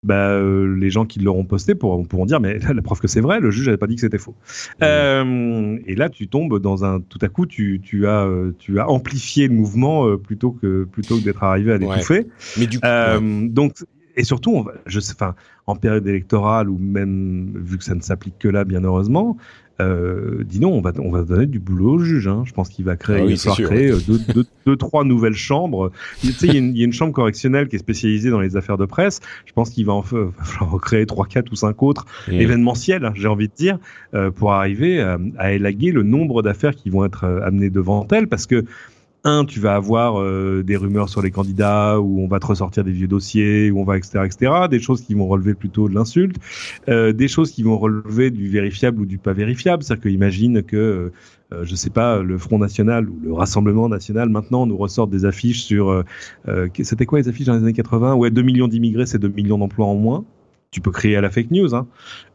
[SPEAKER 2] bah, euh, les gens qui l'auront posté pourront, pourront, dire mais la preuve que c'est vrai, le juge n'avait pas dit que c'était faux. Mmh. et là, tu tombes dans un tout à coup, tu, tu as tu as amplifié le mouvement plutôt que plutôt que d'être arrivé à l'étouffer. Mais du coup, donc et surtout, on va, je sais, enfin, en période électorale ou même vu que ça ne s'applique que là, bien heureusement, euh, dis non, on va, on va donner du boulot au juge. Hein. Je pense qu'il va créer, ah il va créer euh, deux, deux, deux, trois nouvelles chambres. Tu sais, il y, a une chambre correctionnelle qui est spécialisée dans les affaires de presse. Je pense qu'il va en, falloir créer trois, quatre ou cinq autres mmh. événementiels, hein, j'ai envie de dire, euh, pour arriver à, à élaguer le nombre d'affaires qui vont être euh, amenées devant elle, parce que un, tu vas avoir euh, des rumeurs sur les candidats, où on va te ressortir des vieux dossiers, où on va, etc., etc., des choses qui vont relever plutôt de l'insulte, euh, des choses qui vont relever du vérifiable ou du pas vérifiable. C'est-à-dire que imagine que, euh, je sais pas, le Front National ou le Rassemblement National, maintenant, nous ressortent des affiches sur, c'était quoi les affiches dans les années 80 Ouais, 2 millions d'immigrés, c'est 2 millions d'emplois en moins tu peux créer à la fake news, hein.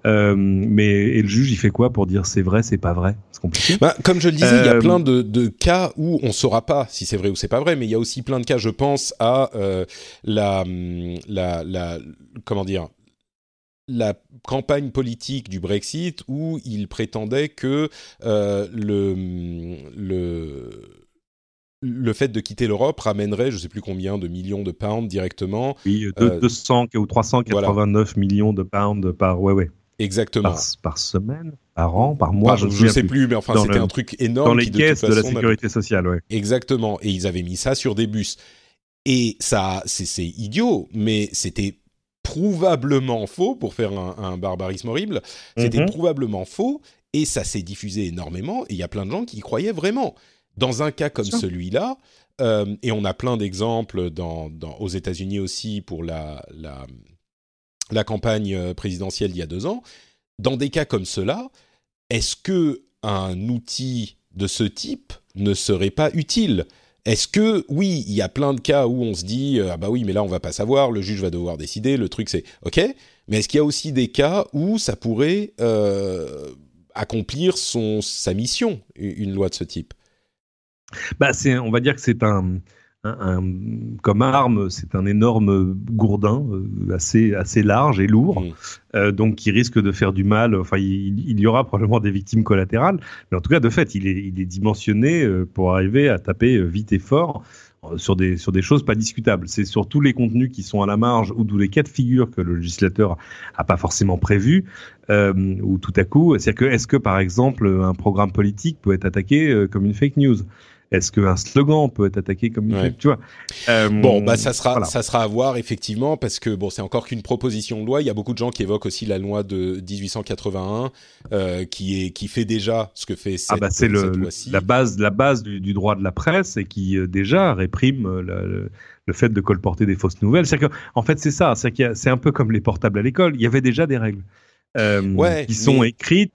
[SPEAKER 2] Euh, mais et le juge, il fait quoi pour dire c'est vrai, c'est pas vrai? C'est compliqué.
[SPEAKER 1] Bah, comme je le disais, il y a euh, plein de, de, cas où on saura pas si c'est vrai ou c'est pas vrai, mais il y a aussi plein de cas. Je pense à euh, la, la, la, comment dire, la campagne politique du Brexit où il prétendait que le, le le fait de quitter l'Europe ramènerait, je ne sais plus combien, de millions de pounds directement.
[SPEAKER 2] Oui, de, 200 euh, ou 389 millions de pounds par, ouais, ouais.
[SPEAKER 1] Exactement.
[SPEAKER 2] Par, semaine, par an, par mois.
[SPEAKER 1] je ne sais plus, mais enfin, c'était un truc énorme.
[SPEAKER 2] Dans les caisses de, la sécurité sociale, ouais.
[SPEAKER 1] Exactement. Et ils avaient mis ça sur des bus. Et ça, c'est idiot, mais c'était prouvablement faux, pour faire un, barbarisme horrible, c'était mhm. prouvablement faux, et ça s'est diffusé énormément, et il y a plein de gens qui y croyaient vraiment. Dans un cas comme celui-là, euh, et on a plein d'exemples dans, aux États-Unis aussi pour la, la, la, campagne euh, présidentielle d'il y a deux ans, dans des cas comme cela, est-ce que un outil de ce type ne serait pas utile? Est-ce que oui, il y a plein de cas où on se dit euh, ah bah oui, mais là on va pas savoir, le juge va devoir décider, le truc c'est ok, mais est-ce qu'il y a aussi des cas où ça pourrait accomplir son sa mission, une loi de ce type?
[SPEAKER 2] Bah, c'est, on va dire que c'est un, un, comme arme, c'est un énorme gourdin euh, assez assez large et lourd, mmh. euh, donc qui risque de faire du mal. Enfin, il, y aura probablement des victimes collatérales, mais en tout cas, de fait, il est, il est dimensionné euh, pour arriver à taper vite et fort sur des sur des choses pas discutables. C'est sur tous les contenus qui sont à la marge ou tous les cas de figure que le législateur a pas forcément prévu, euh, ou tout à coup, c'est-à-dire que est-ce que par exemple un programme politique peut être attaqué comme une fake news? Est-ce qu'un slogan peut être attaqué comme une tu vois?
[SPEAKER 1] Euh, Bon, bah ça sera ça sera à voir effectivement parce que bon, c'est encore qu'une proposition de loi. Il y a beaucoup de gens qui évoquent aussi la loi de 1881 euh, qui est qui fait déjà ce que fait cette, ah bah
[SPEAKER 2] c'est le, la base la base du, droit de la presse et qui euh, déjà réprime le, le, fait de colporter des fausses nouvelles. C'est que en fait c'est ça, c'est c'est un peu comme les portables à l'école. Il y avait déjà des règles. Euh, qui sont écrites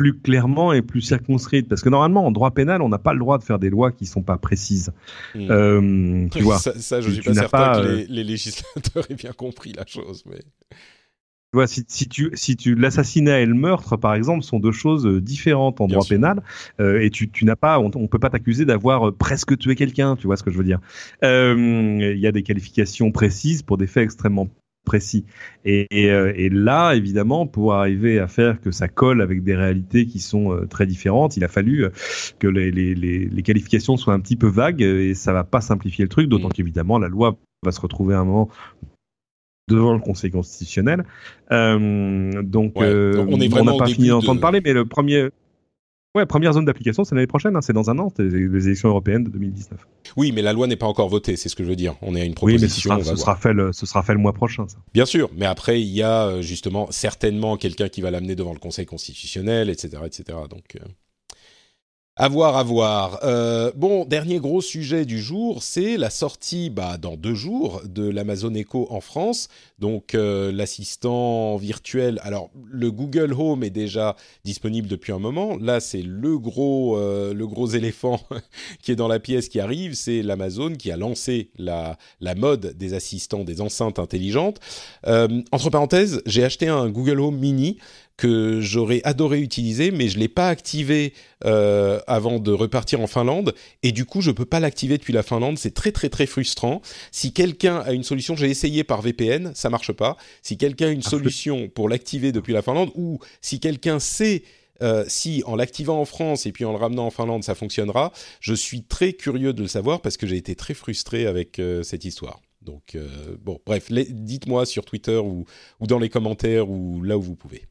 [SPEAKER 2] plus clairement et plus circonscrites. Parce que normalement, en droit pénal, on n'a pas le droit de faire des lois qui sont pas précises.
[SPEAKER 1] Hmm. Euh, tu vois, ça, ça je suis pas certain que les, les, législateurs aient bien compris la chose. Mais...
[SPEAKER 2] Tu vois, si, si tu, si tu, l'assassinat et le meurtre, par exemple, sont deux choses différentes en droit pénal, euh, et tu, tu n'as pas, on, on peut pas t'accuser d'avoir presque tué quelqu'un, tu vois ce que je veux dire. Il y a des qualifications précises pour des faits extrêmement précis. Et, euh, et, là, évidemment, pour arriver à faire que ça colle avec des réalités qui sont euh, très différentes, il a fallu euh, que les, les, les, qualifications soient un petit peu vagues et ça va pas simplifier le truc, d'autant mmh. qu'évidemment, la loi va se retrouver à un moment devant le Conseil constitutionnel. donc, on n'a pas fini d'entendre parler, mais le premier, Ouais, première zone d'application, c'est l'année prochaine, hein, c'est dans un an, c'est les élections européennes de 2019.
[SPEAKER 1] Oui, mais la loi n'est pas encore votée, c'est ce que je veux dire. On est à une proposition.
[SPEAKER 2] Oui, mais ce sera, fait, le, ce sera fait le mois prochain, ça.
[SPEAKER 1] Bien sûr, mais après, il y a euh, justement certainement quelqu'un qui va l'amener devant le Conseil constitutionnel, etc., etc. Donc, euh, à voir, à voir. Euh, bon, dernier gros sujet du jour, c'est la sortie, bah, dans deux jours, de l'Amazon Echo en France. Donc, euh, l'assistant virtuel. Alors, le Google Home est déjà disponible depuis un moment. Là, c'est le gros, euh, le gros éléphant qui est dans la pièce qui arrive. C'est l'Amazon qui a lancé la, la mode des assistants, des enceintes intelligentes. entre parenthèses, j'ai acheté un Google Home Mini que j'aurais adoré utiliser, mais je l'ai pas activé euh, avant de repartir en Finlande, et du coup je peux pas l'activer depuis la Finlande. C'est très très très frustrant. Si quelqu'un a une solution, j'ai essayé par VPN, ça marche pas. Si quelqu'un a une solution pour l'activer depuis la Finlande, ou si quelqu'un sait euh, si en l'activant en France et puis en le ramenant en Finlande, ça fonctionnera. Je suis très curieux de le savoir parce que j'ai été très frustré avec euh, cette histoire. Donc, euh, bon, bref, dites-moi sur Twitter ou, dans les commentaires ou là où vous pouvez.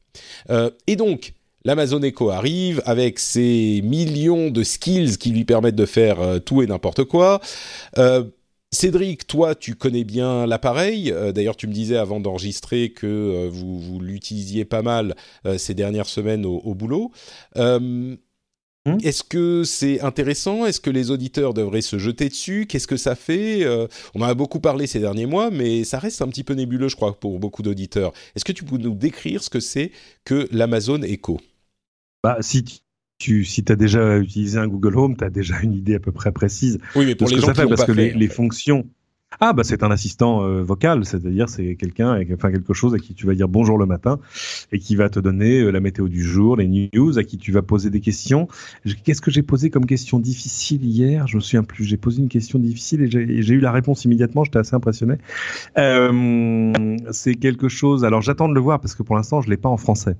[SPEAKER 1] Euh, et donc, l'Amazon Echo arrive avec ses millions de skills qui lui permettent de faire euh, tout et n'importe quoi. Cédric, toi, tu connais bien l'appareil. D'ailleurs, tu me disais avant d'enregistrer que vous, l'utilisiez pas mal ces dernières semaines au boulot. Mmh. Est-ce que c'est intéressant? Est-ce que les auditeurs devraient se jeter dessus? Qu'est-ce que ça fait? Euh, On en a beaucoup parlé ces derniers mois, mais ça reste un petit peu nébuleux, je crois, pour beaucoup d'auditeurs. Est-ce que tu peux nous décrire ce que c'est que l'Amazon Echo?
[SPEAKER 2] Bah, Si tu si as déjà utilisé un Google Home, tu as déjà une idée à peu près précise
[SPEAKER 1] oui, mais pour
[SPEAKER 2] les
[SPEAKER 1] que
[SPEAKER 2] gens ça
[SPEAKER 1] fait,
[SPEAKER 2] parce que les, fonctions ah bah c'est un assistant euh, vocal, c'est-à-dire c'est quelqu'un, enfin quelque chose à qui tu vas dire bonjour le matin et qui va te donner euh, la météo du jour, les news, à qui tu vas poser des questions. Qu'est-ce que j'ai posé comme question difficile hier? Je me souviens plus. J'ai posé une question difficile et j'ai eu la réponse immédiatement. J'étais assez impressionné. Euh, c'est quelque chose. Alors j'attends de le voir parce que pour l'instant je l'ai pas en français.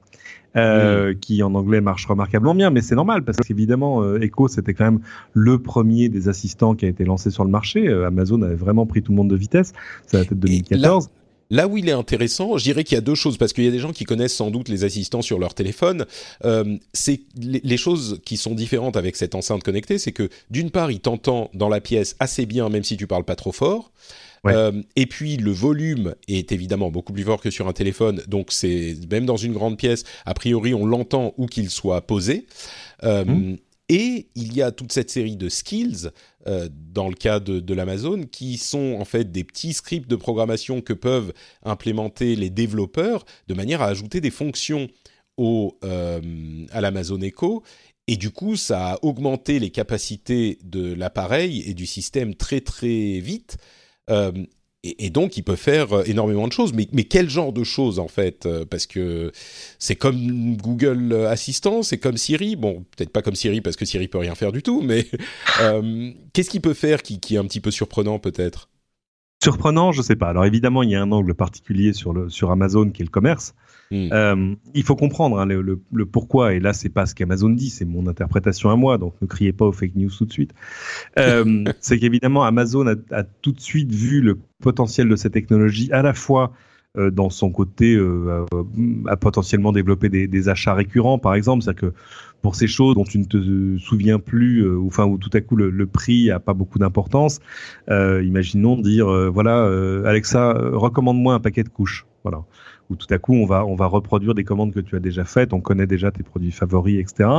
[SPEAKER 2] Euh, qui en anglais marche remarquablement bien, mais c'est normal parce qu'évidemment euh, Echo c'était quand même le premier des assistants qui a été lancé sur le marché. Euh, Amazon avait vraiment pris tout le monde de vitesse, c'est la tête 2014.
[SPEAKER 1] Là, où il est intéressant, je dirais qu'il y a deux choses, parce qu'il y a des gens qui connaissent sans doute les assistants sur leur téléphone. c'est les, les, choses qui sont différentes avec cette enceinte connectée, c'est que d'une part, il t'entend dans la pièce assez bien, même si tu parles pas trop fort. Euh, et puis le volume est évidemment beaucoup plus fort que sur un téléphone, donc c'est même dans une grande pièce, a priori on l'entend où qu'il soit posé. Euh, mmh. Et il y a toute cette série de skills euh, dans le cas de, de l'Amazon qui sont en fait des petits scripts de programmation que peuvent implémenter les développeurs de manière à ajouter des fonctions au, à l'Amazon Echo et du coup, ça a augmenté les capacités de l'appareil et du système très très vite. Euh, et, donc, il peut faire euh, énormément de choses. Mais, mais quel genre de choses, en fait euh, Parce que c'est comme Google Assistant, c'est comme Siri. Bon, peut-être pas comme Siri, parce que Siri peut rien faire du tout, mais qu'est-ce qu'il peut faire qui, qui, est un petit peu surprenant, peut-être?
[SPEAKER 2] Surprenant, je sais pas. Alors évidemment, il y a un angle particulier sur, le, sur Amazon qui est le commerce. Hmm. Euh, il faut comprendre hein, le, le, le, pourquoi, et là c'est pas ce qu'Amazon dit, c'est mon interprétation à moi, donc ne criez pas aux fake news tout de suite. Euh, c'est qu'évidemment Amazon a, a, tout de suite vu le potentiel de cette technologie à la fois dans son côté à potentiellement développer des, des, achats récurrents, par exemple. C'est-à-dire que pour ces choses dont tu ne te souviens plus, ou enfin où tout à coup le, le prix a pas beaucoup d'importance, imaginons dire voilà Alexa, recommande-moi un paquet de couches. Voilà où tout à coup on va on va reproduire des commandes que tu as déjà faites, on connaît déjà tes produits favoris, etc.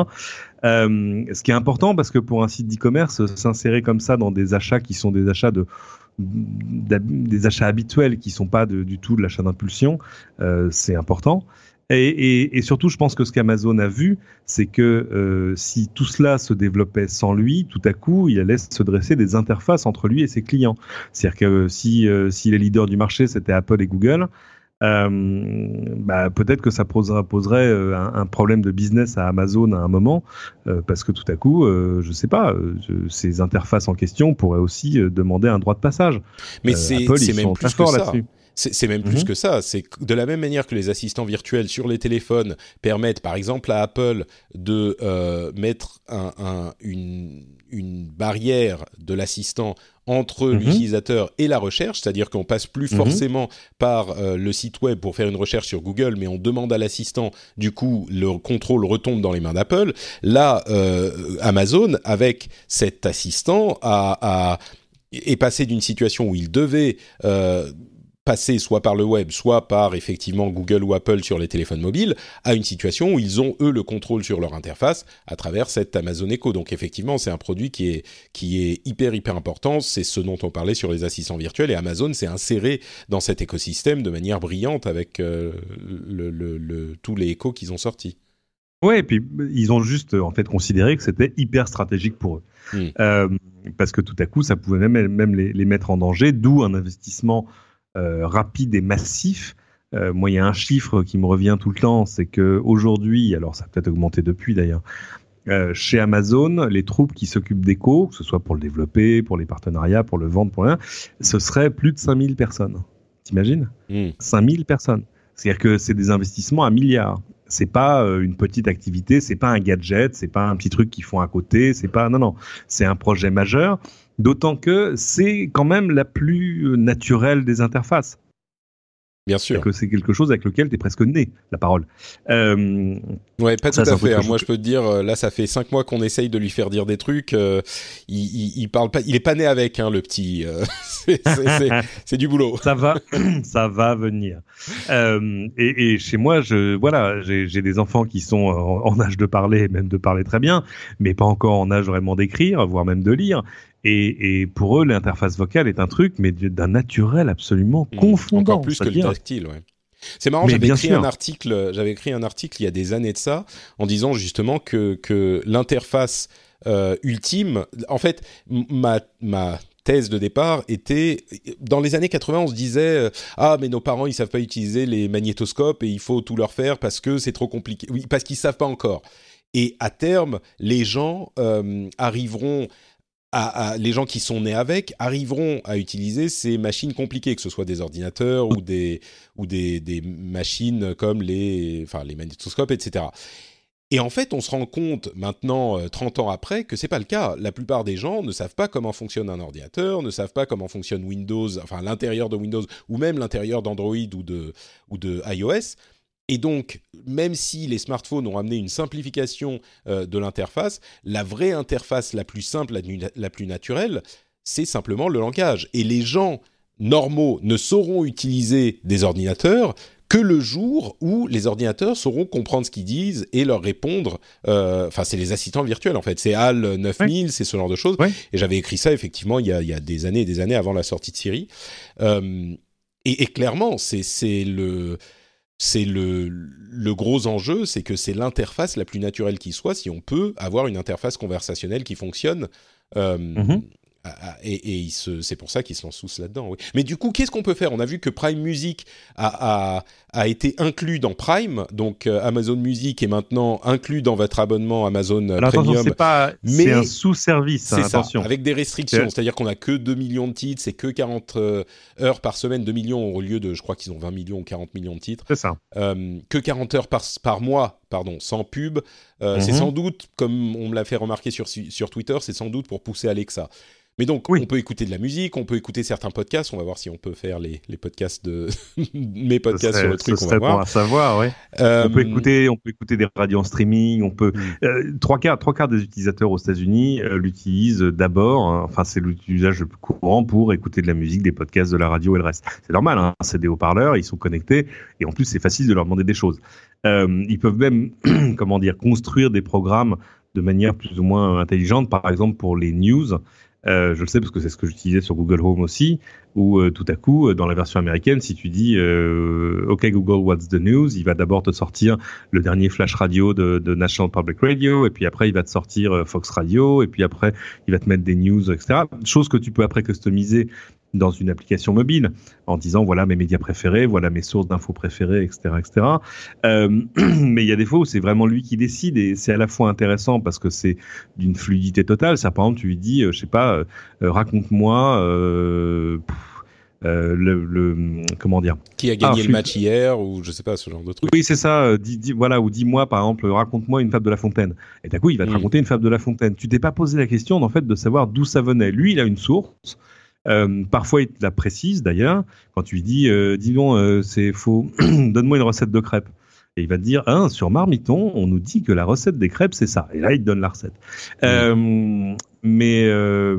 [SPEAKER 2] Euh, ce qui est important parce que pour un site d'e-commerce, s'insérer comme ça dans des achats qui sont des achats de des achats habituels qui sont pas du tout de l'achat d'impulsion, euh, c'est important. Et, et, surtout, je pense que ce qu'Amazon a vu, c'est que euh, si tout cela se développait sans lui, tout à coup, il allait se dresser des interfaces entre lui et ses clients. C'est-à-dire que si, si les leaders du marché, c'était Apple et Google, bah, peut-être que ça poserait, poserait euh, un, problème de business à Amazon à un moment, euh, parce que tout à coup, je sais pas, ces interfaces en question pourraient aussi demander un droit de passage.
[SPEAKER 1] Mais c'est même plus que ça. C'est même plus mhm. que ça. C'est de la même manière que les assistants virtuels sur les téléphones permettent, par exemple, à Apple de mettre un, une, une barrière de l'assistant entre mhm. l'utilisateur et la recherche, c'est-à-dire qu'on passe plus mhm. forcément par euh, le site web pour faire une recherche sur Google, mais on demande à l'assistant, du coup, le contrôle retombe dans les mains d'Apple. Là, euh, Amazon, avec cet assistant, a, a est passé d'une situation où il devait euh, passer soit par le web, soit par effectivement Google ou Apple sur les téléphones mobiles, à une situation où ils ont eux le contrôle sur leur interface à travers cette Amazon Echo. Donc effectivement, c'est un produit qui est qui est hyper hyper important. C'est ce dont on parlait sur les assistants virtuels et Amazon s'est inséré dans cet écosystème de manière brillante avec euh, le, le, tous les échos qu'ils ont sortis.
[SPEAKER 2] Ouais, et puis ils ont juste en fait considéré que c'était hyper stratégique pour eux. Hmm. Euh, parce que tout à coup, ça pouvait même, même les, les mettre en danger, d'où un investissement rapide et massif. Euh, moi, il y a un chiffre qui me revient tout le temps, c'est que aujourd'hui, alors ça a peut-être augmenté depuis d'ailleurs, euh, chez Amazon, les troupes qui s'occupent d'éco, que ce soit pour le développer, pour les partenariats, pour le vendre, pour rien, ce serait plus de 5000 personnes. T'imagines? Mmh. 5000 personnes. C'est-à-dire que c'est des investissements à milliards. C'est pas une petite activité, c'est pas un gadget, c'est pas un petit truc qu'ils font à côté, c'est pas non non, c'est un projet majeur D'autant que c'est quand même la plus naturelle des interfaces.
[SPEAKER 1] Bien sûr.
[SPEAKER 2] Que c'est quelque chose avec lequel tu es presque né, la parole.
[SPEAKER 1] Euh, ouais, pas tout à fait. Hein. Moi, je peux te dire, euh, là, ça fait cinq mois qu'on essaye de lui faire dire des trucs. Euh, il, il, parle pas, il est pas né avec, hein, le petit. c'est du boulot.
[SPEAKER 2] Ça va, ça va venir. Et, et, chez moi, je, voilà, j'ai des enfants qui sont en, âge de parler, même de parler très bien, mais pas encore en âge vraiment d'écrire, voire même de lire. Et, et, pour eux, l'interface vocale est un truc, mais d'un naturel absolument mmh, confondant.
[SPEAKER 1] Encore plus que le tactile, ouais. C'est marrant, j'avais écrit un article, j'avais écrit un article il y a des années de ça, en disant justement que que l'interface euh, ultime, en fait, ma ma thèse de départ était dans les années 80 on se disait euh, ah mais nos parents ils savent pas utiliser les magnétoscopes et il faut tout leur faire parce que c'est trop compliqué oui parce qu'ils savent pas encore et à terme les gens euh, arriveront les gens qui sont nés avec arriveront à utiliser ces machines compliquées, que ce soit des ordinateurs ou des, ou des, des machines comme les, enfin, les magnétoscopes, etc. Et en fait, on se rend compte maintenant, 30 euh, ans après, que c'est pas le cas. La plupart des gens ne savent pas comment fonctionne un ordinateur, ne savent pas comment fonctionne Windows, enfin l'intérieur de Windows ou même l'intérieur d'Android ou de, ou de iOS. Et donc, même si les smartphones ont amené une simplification euh, de l'interface, la vraie interface la plus simple, la, plus naturelle, c'est simplement le langage. Et les gens normaux ne sauront utiliser des ordinateurs que le jour où les ordinateurs sauront comprendre ce qu'ils disent et leur répondre. Euh, enfin, c'est les assistants virtuels en fait. C'est HAL 9000, c'est ce genre de choses. Et j'avais écrit ça effectivement il y, a, des années et des années avant la sortie de Siri. Euh, et, et, clairement, c'est le c'est le, le, gros enjeu, c'est que c'est l'interface la plus naturelle qui soit, si on peut avoir une interface conversationnelle qui fonctionne. Euh, mm-hmm. Ah, et, et c'est pour ça qu'ils se lancent tous là-dedans. Oui. Mais du coup, qu'est-ce qu'on peut faire? On a vu que Prime Music a, a, a été inclus dans Prime, donc euh, Amazon Music est maintenant inclus dans votre abonnement Amazon euh, Alors, Premium.
[SPEAKER 2] c'est pas, mais un sous-service. Hein, attention.
[SPEAKER 1] avec des restrictions, c'est-à-dire qu'on a que 2 millions de titres, c'est que 40 euh, heures par semaine, 2 millions au lieu de, je crois qu'ils ont 20 millions ou 40 millions de titres.
[SPEAKER 2] C'est ça.
[SPEAKER 1] que 40 heures par, par mois, pardon, sans pub. C'est mhm. sans doute, comme on me l'a fait remarquer sur, sur Twitter, c'est sans doute pour pousser Alexa. Mais donc, on peut écouter de la musique, on peut écouter certains podcasts. On va voir si on peut faire les, les podcasts de mes podcasts sur le truc.
[SPEAKER 2] Ce on va voir. savoir, ouais. Euh, on peut écouter, on peut écouter des radios en streaming. On peut mm. euh, trois quarts, trois quarts des utilisateurs aux États-Unis euh, l'utilisent d'abord. Hein. enfin, c'est l'usage le plus courant pour écouter de la musique, des podcasts, de la radio et le reste. C'est normal. Hein, c'est des haut-parleurs, ils sont connectés et en plus, c'est facile de leur demander des choses. ils peuvent même, comment dire, construire des programmes de manière plus ou moins intelligente. Par exemple, pour les news. Euh, je le sais parce que c'est ce que j'utilisais sur Google Home aussi, où euh, tout à coup, euh, dans la version américaine, si tu dis OK Google, what's the news, il va d'abord te sortir le dernier flash radio de, de, National Public Radio, et puis après il va te sortir Fox Radio, et puis après il va te mettre des news, etc. Chose que tu peux après customiser dans une application mobile en disant voilà mes médias préférés, voilà mes sources d'infos préférées, etc., etc. Euh, mais il y a des fois où c'est vraiment lui qui décide et c'est à la fois intéressant parce que c'est d'une fluidité totale. Ça, par exemple, tu lui dis, euh, je sais pas, euh, raconte-moi. le, comment dire
[SPEAKER 1] qui a gagné ah, le match hier ou je sais pas ce genre de truc
[SPEAKER 2] oui c'est ça dis, voilà ou dis-moi par exemple raconte-moi une fable de La Fontaine et d'un coup il va te hmm. raconter une fable de La Fontaine tu t'es pas posé la question en fait de savoir d'où ça venait lui il a une source euh, parfois, il te la précise d'ailleurs. Quand tu lui dis, euh, dis donc, euh, c'est faux, donne-moi une recette de crêpes. Et il va te dire, hein, sur Marmiton, on nous dit que la recette des crêpes, c'est ça. Et là, il te donne la recette. Euh, mais euh,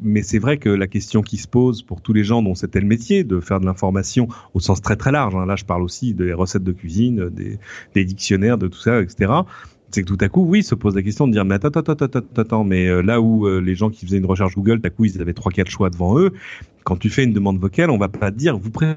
[SPEAKER 2] mais c'est vrai que la question qui se pose pour tous les gens dont c'était le métier de faire de l'information au sens très très large, hein, là je parle aussi des recettes de cuisine, des, des dictionnaires, de tout ça, etc c'est que tout à coup, oui, se pose la question de dire, mais attends, attends, attends, attends, mais euh, là où euh, les gens qui faisaient une recherche Google, tout à coup, ils avaient trois, quatre choix devant eux. Quand tu fais une demande vocale, on va pas dire, vous préférez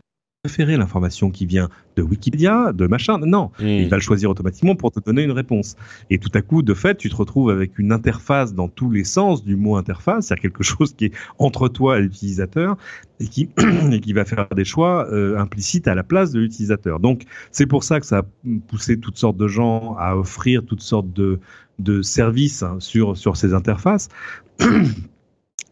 [SPEAKER 2] l'information qui vient de Wikipédia, de machin. Non, hmm. il va le choisir automatiquement pour te donner une réponse. Et tout à coup, de fait, tu te retrouves avec une interface dans tous les sens du mot interface, c'est-à-dire quelque chose qui est entre toi et l'utilisateur et qui, et qui va faire des choix euh, implicites à la place de l'utilisateur. Donc, c'est pour ça que ça a poussé toutes sortes de gens à offrir toutes sortes de, de services hein, sur, sur ces interfaces.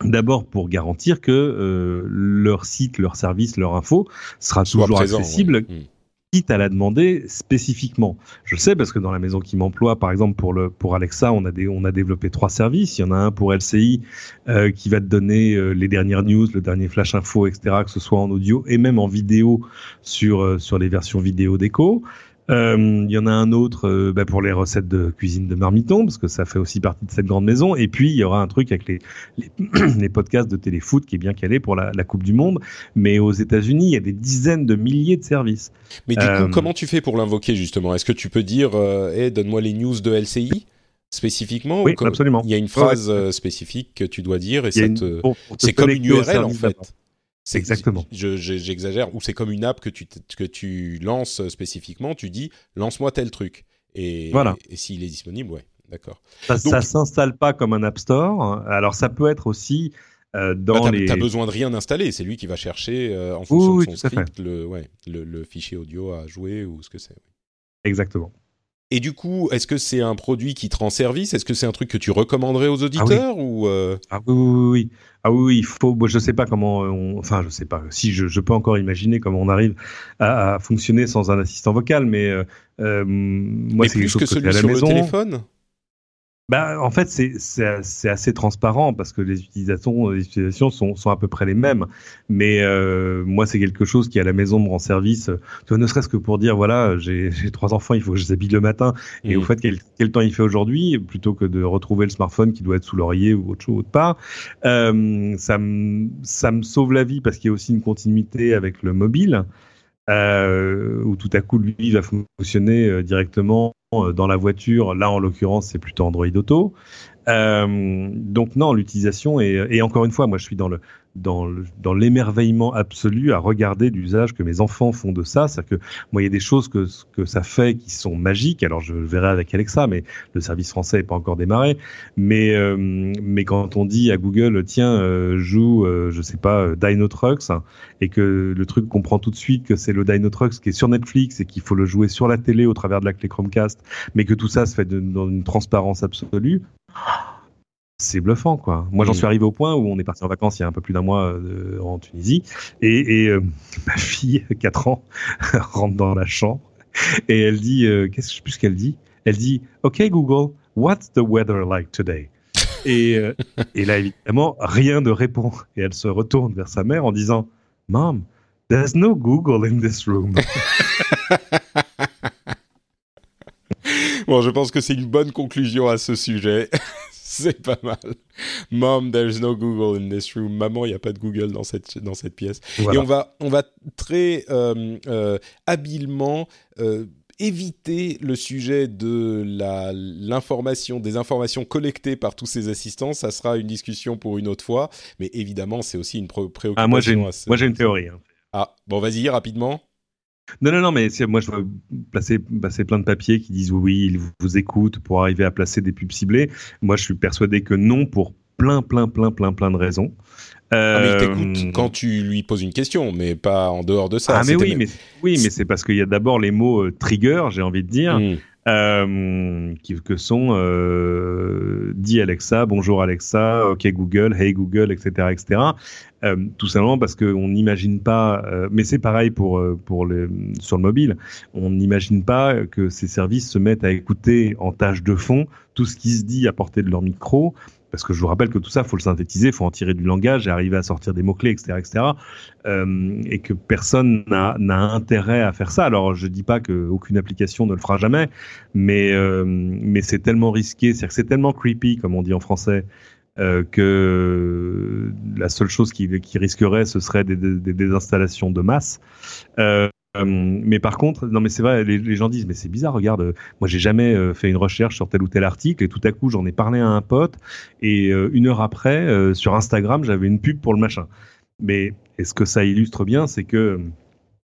[SPEAKER 2] D'abord pour garantir que euh, leur site, leur service, leur info sera toujours accessible, hmm. quitte à la demander spécifiquement. Je sais parce que dans la maison qui m'emploie, par exemple pour le pour Alexa, on a des, on a développé trois services. Il y en a un pour LCI euh, qui va te donner euh, les dernières news, le dernier flash info, etc. Que ce soit en audio et même en vidéo sur sur les versions vidéo d'Echo. Euh, il y en a un autre euh, bah, pour les recettes de cuisine de Marmiton, parce que ça fait aussi partie de cette grande maison. Et puis, il y aura un truc avec les, les, les podcasts de téléfoot qui est bien calé pour la, la Coupe du Monde. Mais aux États-Unis, il y a des dizaines de milliers de services.
[SPEAKER 1] Mais du coup, euh, comment tu fais pour l'invoquer, justement? Est-ce que tu peux dire, hey, donne-moi les news de LCI spécifiquement
[SPEAKER 2] Oui, absolument.
[SPEAKER 1] Il y a une phrase spécifique que tu dois dire et c'est comme une URL, en fait.
[SPEAKER 2] C'est exactement.
[SPEAKER 1] J'exagère. Ou c'est comme une app que tu que tu lances spécifiquement. Tu dis lance-moi tel truc. Et, voilà. et, s'il est disponible, ouais, d'accord.
[SPEAKER 2] Ça, ne s'installe pas comme un App Store. Alors ça peut être aussi euh, dans bah, les.
[SPEAKER 1] T'as besoin de rien installer. C'est lui qui va chercher euh, en fonction de son script le, ouais, le, le, fichier audio à jouer ou ce que c'est.
[SPEAKER 2] Exactement.
[SPEAKER 1] Et du coup, est-ce que c'est un produit qui te rend service? Est-ce que c'est un truc que tu recommanderais aux auditeurs
[SPEAKER 2] ah oui.
[SPEAKER 1] ou euh?
[SPEAKER 2] ah oui, oui, oui, Ah oui, il faut. Bon, je sais pas comment. On, enfin, je sais pas. Si je, je, peux encore imaginer comment on arrive à, à fonctionner sans un assistant vocal, mais euh, euh moi, c'est
[SPEAKER 1] quelque chose que, celui que sur le téléphone?
[SPEAKER 2] Bah, en fait, c'est assez transparent parce que les utilisations, les utilisations sont, sont à peu près les mêmes. Mais euh, moi, c'est quelque chose qui à la maison me rend service. Tu vois, ne serait-ce que pour dire voilà, j'ai trois enfants, il faut que je les habille le matin. Et au mmh. fait, quel, quel temps il fait aujourd'hui, plutôt que de retrouver le smartphone qui doit être sous l'oreiller ou autre chose autre part, euh, ça me ça me sauve la vie parce qu'il y a aussi une continuité avec le mobile. Euh, où tout à coup lui va fonctionner euh, directement euh, dans la voiture. Là, en l'occurrence, c'est plutôt Android Auto. Donc non, l'utilisation est et encore une fois, moi je suis dans le dans, l'émerveillement absolu à regarder l'usage que mes enfants font de ça. C'est-à-dire que moi, il y a des choses que, que ça fait qui sont magiques. Alors, je verrai avec Alexa, mais le service français n'est pas encore démarré. Mais, euh, mais quand on dit à Google, tiens, euh, joue, euh, je sais pas, euh, Dino Trucks, et que le truc comprend tout de suite que c'est le Dino Trucks qui est sur Netflix et qu'il faut le jouer sur la télé au travers de la clé Chromecast, mais que tout ça se fait dans une transparence absolue c'est bluffant quoi. Moi j'en mm. suis arrivé au point où on est parti en vacances il y a un peu plus d'un mois euh, en Tunisie et, et euh, ma fille 4 ans rentre dans la chambre et elle dit euh, qu'est-ce que je sais plus qu'elle dit? Elle dit OK Google, what's the weather like today? Et, et là, évidemment, rien ne répond. Et elle se retourne vers sa mère en disant Mom, there's no Google in this room.
[SPEAKER 1] bon, je pense que c'est une bonne conclusion à ce sujet. c'est pas mal. Mom, there's no Google in this room. Maman, il n'y a pas de Google dans cette, dans cette pièce. Et on va, on va très euh, euh, habilement euh, éviter le sujet de l'information, des informations collectées par tous ces assistants. Ça sera une discussion pour une autre fois. Mais évidemment, c'est aussi une préoccupation.
[SPEAKER 2] Ah, moi, j'ai une, une théorie. Hein.
[SPEAKER 1] Ah, bon, vas-y, rapidement.
[SPEAKER 2] Non, non, non, mais moi je veux placer, passer plein de papiers qui disent oui, ils vous écoutent pour arriver à placer des pubs ciblées. Moi je suis persuadé que non pour plein, plein, plein, plein, plein de raisons.
[SPEAKER 1] Ah, mais il t'écoute euh, quand tu lui poses une question, mais pas en dehors de ça.
[SPEAKER 2] Ah, mais oui, mais, oui, mais c'est parce qu'il y a d'abord les mots euh, trigger, j'ai envie de dire. Hmm. Euh, qui, que sont euh, dit Alexa, bonjour Alexa, ok Google, hey Google, etc., etc. Euh, tout simplement parce qu'on n'imagine pas, euh, mais c'est pareil pour pour le sur le mobile, on n'imagine pas que ces services se mettent à écouter en tâche de fond tout ce qui se dit à portée de leur micro parce que je vous rappelle que tout ça, faut le synthétiser, faut en tirer du langage et arriver à sortir des mots-clés, etc., etc., euh, et que personne n'a intérêt à faire ça. Alors, je dis pas qu'aucune application ne le fera jamais, mais, euh, c'est tellement risqué, que c'est tellement creepy, comme on dit en français, euh, que la seule chose qui, risquerait, ce serait des, des, installations de masse. Euh, mais par contre, non mais c'est vrai, les, gens disent mais c'est bizarre, regarde, euh, moi j'ai jamais euh, fait une recherche sur tel ou tel article et tout à coup j'en ai parlé à un pote et une heure après sur Instagram j'avais une pub pour le machin. Mais est-ce que ça illustre bien, c'est que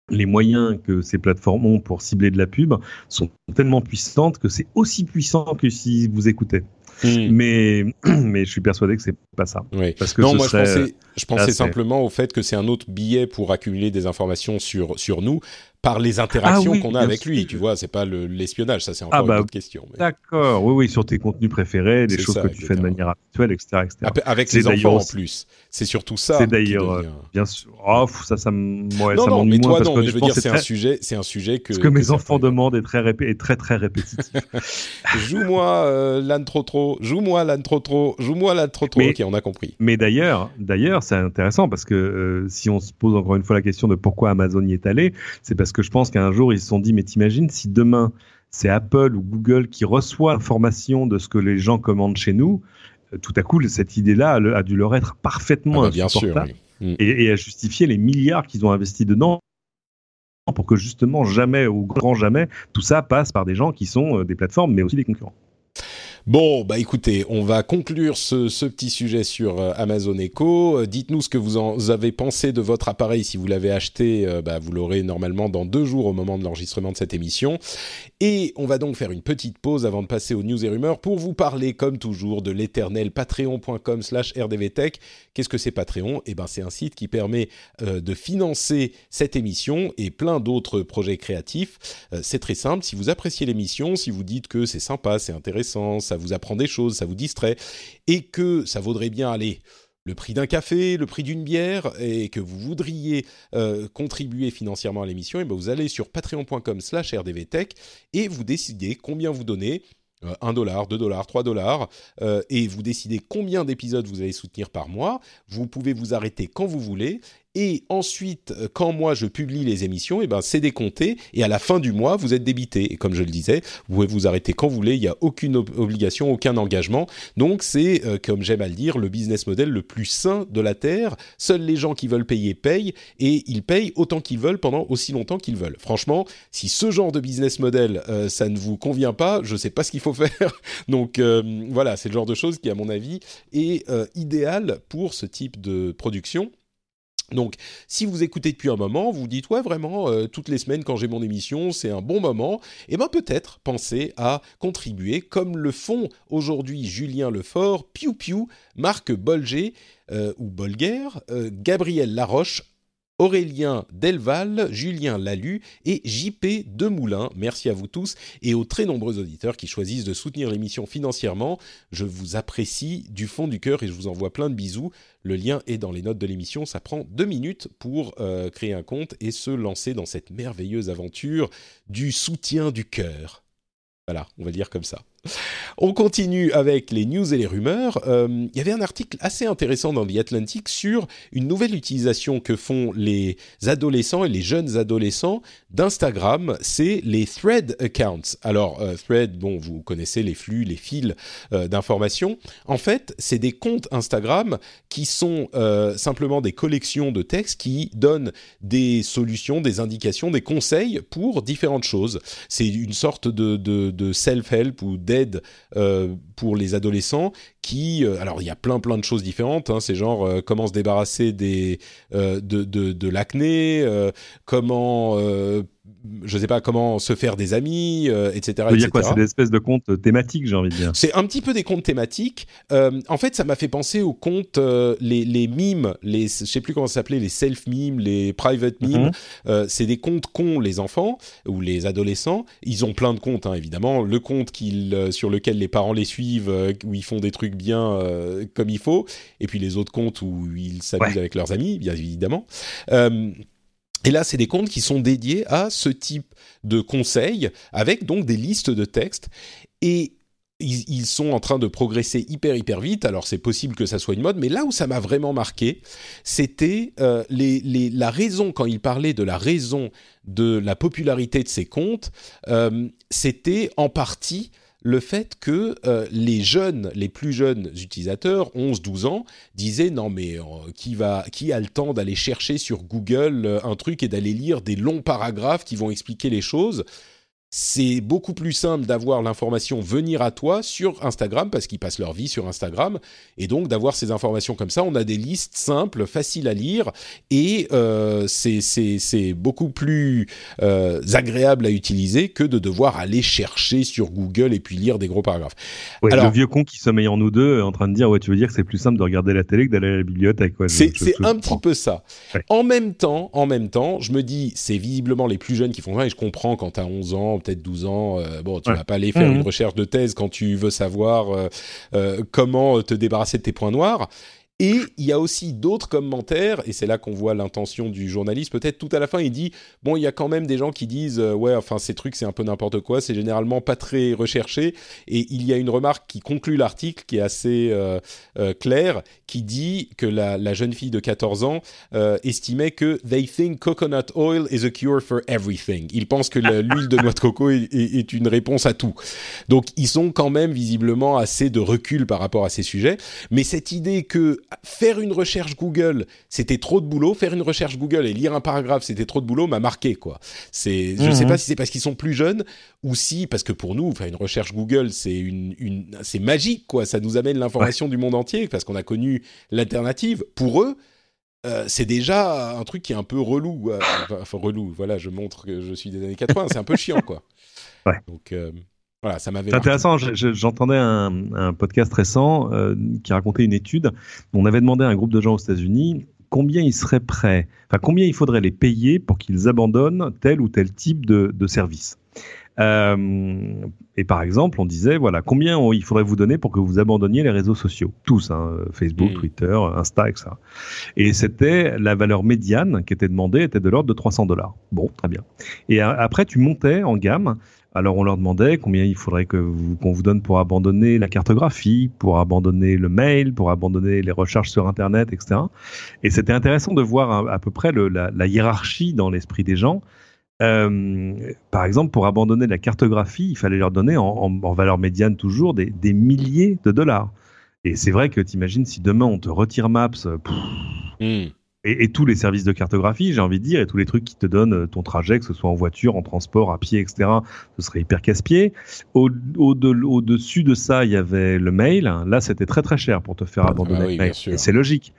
[SPEAKER 2] les moyens que ces plateformes ont pour cibler de la pub sont tellement puissantes que c'est aussi puissant que si vous écoutez. Hmm. Mais, mais je suis persuadé que c'est pas ça.
[SPEAKER 1] Oui. Parce que non, moi je pensais, je pensais simplement au fait que c'est un autre billet pour accumuler des informations sur, sur nous par les interactions ah qu'on a avec lui. Tu vois, c'est pas l'espionnage, ça c'est encore ah une bah, autre question.
[SPEAKER 2] D'accord, oui, oui, sur tes contenus préférés, des choses que tu fais de manière habituelle, etc. etc.
[SPEAKER 1] Avec les enfants en plus. C'est surtout ça.
[SPEAKER 2] C'est d'ailleurs, euh, bien sûr. Oh, ça, ça
[SPEAKER 1] moi, non, non, mais toi, non, mais je veux dire, c'est un sujet, c'est un sujet que.
[SPEAKER 2] Ce que, mes enfants demandent est très, est très, très répétitif.
[SPEAKER 1] joue-moi euh, l'âne trop trop, joue-moi l'âne trop trop, joue-moi l'âne trop trop. ok, on a compris.
[SPEAKER 2] Mais d'ailleurs, d'ailleurs, c'est intéressant parce que euh, si on se pose encore une fois la question de pourquoi Amazon y est allé, c'est parce que je pense qu'un jour ils se sont dit, mais t'imagines si demain c'est Apple ou Google qui reçoit l'information de ce que les gens commandent chez nous, euh, tout à coup cette idée-là a, dû leur être parfaitement ah bah, bien sûr, mm. et, et, a justifié les milliards qu'ils ont investis dedans pour que justement jamais ou grand jamais tout ça passe par des gens qui sont euh, des plateformes mais aussi des concurrents.
[SPEAKER 1] Bon, bah écoutez, on va conclure ce, petit sujet sur euh, Amazon Echo. Euh, dites-nous ce que vous en avez pensé de votre appareil. Si vous l'avez acheté, euh, bah, vous l'aurez normalement dans deux jours au moment de l'enregistrement de cette émission. Et on va donc faire une petite pause avant de passer aux news et rumeurs pour vous parler, comme toujours, de l'éternel patreon.com slash rdvtech. Qu'est-ce que c'est Patreon? Eh ben, c'est un site qui permet de financer cette émission et plein d'autres projets créatifs. c'est très simple. Si vous appréciez l'émission, si vous dites que c'est sympa, c'est intéressant, ça vous apprend des choses, ça vous distrait, et que ça vaudrait bien aller le prix d'un café, le prix d'une bière, et que vous voudriez euh, contribuer financièrement à l'émission, et ben vous allez sur patreon.com slash rdvtech et vous décidez combien vous donnez. 1 euh, dollar, 2 dollars, 3 dollars, euh, et vous décidez combien d'épisodes vous allez soutenir par mois. Vous pouvez vous arrêter quand vous voulez, et ensuite, euh, quand moi je publie les émissions, et eh ben c'est décompté et à la fin du mois vous êtes débité. Et comme je le disais, vous pouvez vous arrêter quand vous voulez. Il n'y a aucune obligation, aucun engagement. Donc c'est, euh, comme j'aime à le dire, le business model le plus sain de la terre. Seuls les gens qui veulent payer payent et ils payent autant qu'ils veulent pendant aussi longtemps qu'ils veulent. Franchement, si ce genre de business model euh, ça ne vous convient pas, je ne sais pas ce qu'il faut faire. Donc voilà, c'est le genre de choses qui, à mon avis, est idéal pour ce type de production. Donc, si vous écoutez depuis un moment, vous dites ouais vraiment euh, toutes les semaines quand j'ai mon émission, c'est un bon moment. Et eh ben peut-être pensez à contribuer comme le font aujourd'hui Julien Lefort, Piu Piu, Marc Bolger euh, ou Bolger, euh, Gabriel Laroche, Aurélien Delval, Julien Lalu et JP Demoulin. Merci à vous tous et aux très nombreux auditeurs qui choisissent de soutenir l'émission financièrement. Je vous apprécie du fond du cœur et je vous envoie plein de bisous. Le lien est dans les notes de l'émission. Ça prend deux minutes pour euh, créer un compte et se lancer dans cette merveilleuse aventure du soutien du cœur. Voilà, on va dire comme ça. On continue avec les news et les rumeurs. Euh, il y avait un article assez intéressant dans The Atlantic sur une nouvelle utilisation que font les adolescents et les jeunes adolescents d'Instagram, c'est les thread accounts. Alors, euh, thread, bon, vous connaissez les flux, les fils euh, d'informations. En fait, c'est des comptes Instagram qui sont simplement des collections de textes qui donnent des solutions, des indications, des conseils pour différentes choses. C'est une sorte de, de, de self-help ou d'aide euh, pour les adolescents qui, euh, alors il y a plein plein de choses différentes. Hein, c'est genre euh, comment se débarrasser des de, de, de l'acné, comment je sais pas comment se faire des amis, euh, etc.
[SPEAKER 2] Dire quoi C'est des espèces de comptes thématiques, j'ai envie de dire.
[SPEAKER 1] C'est un petit peu des comptes thématiques. Euh, en fait, ça m'a fait penser aux comptes, euh, les, les mimes, les, je sais plus comment ça s'appelait, les self mimes, les private mimes. Mhm. c'est des comptes qu'ont les enfants ou les adolescents. Ils ont plein de comptes, hein, évidemment. Le compte sur lequel les parents les suivent, où ils font des trucs bien comme il faut, et puis les autres comptes où ils s'amusent avec leurs amis, bien évidemment. Et là, c'est des comptes qui sont dédiés à ce type de conseils, avec donc des listes de textes. Et ils, sont en train de progresser hyper hyper vite. Alors c'est possible que ça soit une mode, mais là où ça m'a vraiment marqué, c'était euh, la raison quand il parlait de la raison de la popularité de ces comptes. Euh, c'était en partie le fait que euh, les jeunes, les plus jeunes utilisateurs, 11-12 ans, disaient non mais euh, qui a le temps d'aller chercher sur Google euh, un truc et d'aller lire des longs paragraphes qui vont expliquer les choses? C'est beaucoup plus simple d'avoir l'information venir à toi sur Instagram parce qu'ils passent leur vie sur Instagram et donc d'avoir ces informations comme ça on a des listes simples faciles à lire et euh, c'est beaucoup plus euh, agréable à utiliser que de devoir aller chercher sur Google et puis lire des gros paragraphes.
[SPEAKER 2] Alors, le vieux con qui sommeille en nous deux en train de dire ouais tu veux dire que c'est plus simple de regarder la télé que d'aller à la bibliothèque
[SPEAKER 1] c'est un petit peu ça. En même temps en même temps je me dis c'est visiblement les plus jeunes qui font ça et je comprends quand tu as 11 ans peut-être 12 ans, euh, bon, tu vas pas aller faire mmh. une recherche de thèse quand tu veux savoir euh, euh, comment te débarrasser de tes points noirs. Et il y a aussi d'autres commentaires, et c'est là qu'on voit l'intention du journaliste. Peut-être tout à la fin, il dit bon, il y a quand même des gens qui disent euh, ouais, enfin ces trucs c'est un peu n'importe quoi, c'est généralement pas très recherché. Et il y a une remarque qui conclut l'article qui est assez euh, euh, claire, qui dit que la, la, jeune fille de 14 ans estimait que they think coconut oil is a cure for everything. Ils pensent que l'huile de noix de coco est, est, une réponse à tout. Donc ils ont quand même visiblement assez de recul par rapport à ces sujets. Mais cette idée que faire une recherche Google, c'était trop de boulot. Faire une recherche Google et lire un paragraphe, c'était trop de boulot, m'a marqué quoi. C'est, je ne sais mhm. pas si c'est parce qu'ils sont plus jeunes ou si parce que pour nous, faire une recherche Google, c'est une, une c'est magique quoi. Ça nous amène l'information du monde entier parce qu'on a connu l'alternative. Pour eux. Euh, c'est déjà un truc qui est un peu relou. Euh, enfin, relou, voilà, je montre que je suis des années 80, c'est un peu chiant, quoi.
[SPEAKER 2] Ouais.
[SPEAKER 1] Donc, euh, voilà, ça m'avait.
[SPEAKER 2] C'est intéressant. J'entendais un, podcast récent euh, qui racontait une étude. On avait demandé à un groupe de gens aux États-Unis combien ils seraient prêts, enfin combien il faudrait les payer pour qu'ils abandonnent tel ou tel type de, service. Euh, et par exemple, on disait voilà combien il faudrait vous donner pour que vous abandonniez les réseaux sociaux, tous, hein, Facebook, mm. Twitter, Insta, etc. Et c'était la valeur médiane qui était demandée était de l'ordre de 300 dollars. Bon, très bien. Et après, tu montais en gamme alors on leur demandait combien il faudrait que qu'on vous donne pour abandonner la cartographie, pour abandonner le mail, pour abandonner les recherches sur Internet, etc. Et c'était intéressant de voir à, peu près la, hiérarchie dans l'esprit des gens. Euh, par exemple, pour abandonner la cartographie, il fallait leur donner en, valeur médiane toujours des, milliers de dollars. Et c'est vrai que tu imagines si demain on te retire Maps, hmm et, tous les services de cartographie, j'ai envie de dire, et tous les trucs qui te donnent euh, ton trajet, que ce soit en voiture, en transport, à pied, etc., ce serait hyper casse-pied. Au-dessus de, ça, il y avait le mail. Là, c'était très très cher pour te faire ah abandonner le mail. Et c'est logique.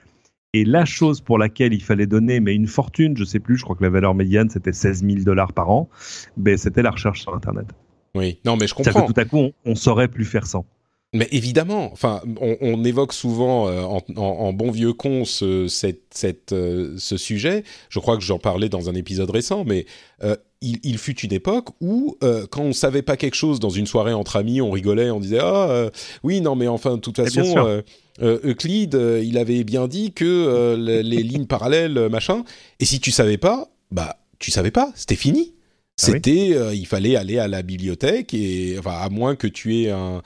[SPEAKER 2] Et la chose pour laquelle il fallait donner, mais une fortune, je sais plus, je crois que la valeur médiane c'était 16 000 dollars par an, ben, c'était la recherche sur Internet.
[SPEAKER 1] Oui, non, mais je comprends.
[SPEAKER 2] Que tout à coup, on, on saurait plus faire sans.
[SPEAKER 1] Mais évidemment, enfin, on, évoque souvent euh, en, bon vieux con ce, cette, euh, ce sujet. Je crois que j'en parlais dans un épisode récent, mais euh, il, fut une époque où, quand on savait pas quelque chose dans une soirée entre amis, on rigolait, on disait ah oui non mais enfin de toute eh, façon. Euclide, il avait bien dit que les lignes parallèles, machin. Et si tu savais pas, bah tu savais pas, c'était fini C'était, il fallait aller à la bibliothèque et, enfin, à moins que tu aies un,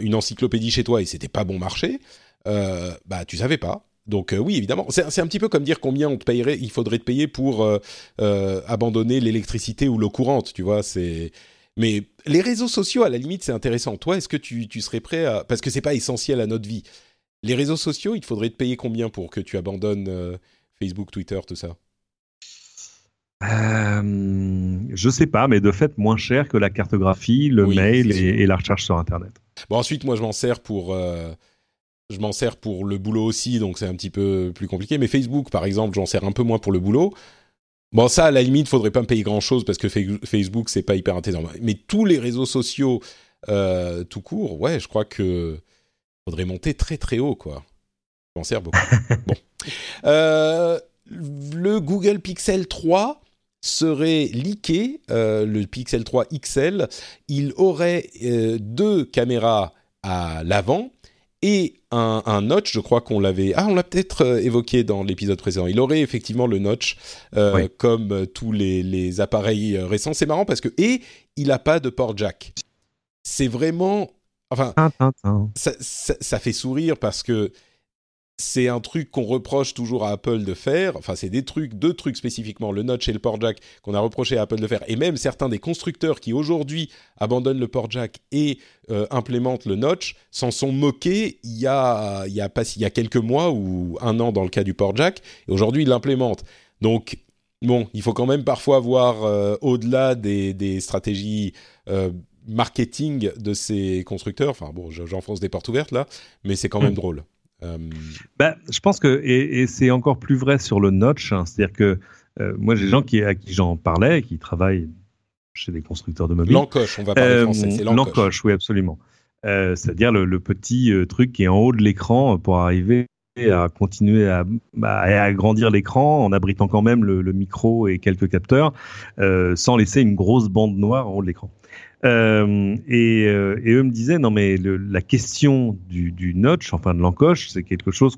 [SPEAKER 1] une encyclopédie chez toi et c'était pas bon marché, bah tu savais pas. Donc oui, évidemment, c'est un petit peu comme dire combien on te payerait, il faudrait te payer pour abandonner l'électricité ou l'eau courante, tu vois. Mais les réseaux sociaux, à la limite, c'est intéressant. Toi, est-ce que tu, tu, serais prêt à... Parce que c'est pas essentiel à notre vie. Les réseaux sociaux, il faudrait te payer combien pour que tu abandonnes euh, Facebook, Twitter, tout ça?
[SPEAKER 2] Euh, Je sais pas, mais de fait, moins cher que la cartographie, le mail et, la recherche sur Internet.
[SPEAKER 1] Bon, ensuite, moi, je m'en sers pour... Euh, je m'en sers pour le boulot aussi, donc c'est un petit peu plus compliqué. Mais Facebook, par exemple, j'en sers un peu moins pour le boulot. Bon, ça, à la limite, faudrait pas me payer grand-chose parce que Facebook, c'est pas hyper intéressant. Mais tous les réseaux sociaux euh, tout court, ouais, je crois que faudrait monter très très haut, quoi. J'en sers beaucoup. bon. Euh, le Google Pixel 3 serait leaké, euh, le Pixel 3 XL. Il aurait deux caméras à l'avant et un, notch, je crois qu'on l'avait... Ah, on l'a peut-être euh, évoqué dans l'épisode précédent. Il aurait effectivement le notch, euh, comme euh, tous les, appareils récents. C'est marrant parce que... Et il n'a pas de port jack. C'est vraiment... Enfin, ça, fait sourire parce que c'est un truc qu'on reproche toujours à Apple de faire. Enfin, c'est des trucs, deux trucs spécifiquement, le notch et le port jack, qu'on a reproché à Apple de faire. Et même certains des constructeurs qui aujourd'hui abandonnent le port jack et euh, implémentent le notch s'en sont moqués il y, a, il, y a pas, il y a quelques mois ou un an dans le cas du port jack. Et aujourd'hui, ils l'implémentent. Donc, bon, il faut quand même parfois voir euh, au-delà des, des, stratégies. Euh, marketing de ces constructeurs. Enfin bon, j'enfonce des portes ouvertes là, mais c'est quand même hmm. drôle.
[SPEAKER 2] Euh, ben, je pense que, et, c'est encore plus vrai sur le notch, hein, c'est-à-dire que euh, moi j'ai des gens qui, à qui j'en parlais, qui travaillent chez des constructeurs de mobiles.
[SPEAKER 1] L'encoche, on va parler euh, français, c'est
[SPEAKER 2] l'encoche. oui, absolument. c'est-à-dire le, petit truc qui est en haut de l'écran pour arriver à continuer à, bah, à agrandir l'écran en abritant quand même le, le micro et quelques capteurs, sans laisser une grosse bande noire en haut de l'écran. Euh, et, euh, et, eux me disaient non mais la question du, du, notch, enfin de l'encoche, c'est quelque chose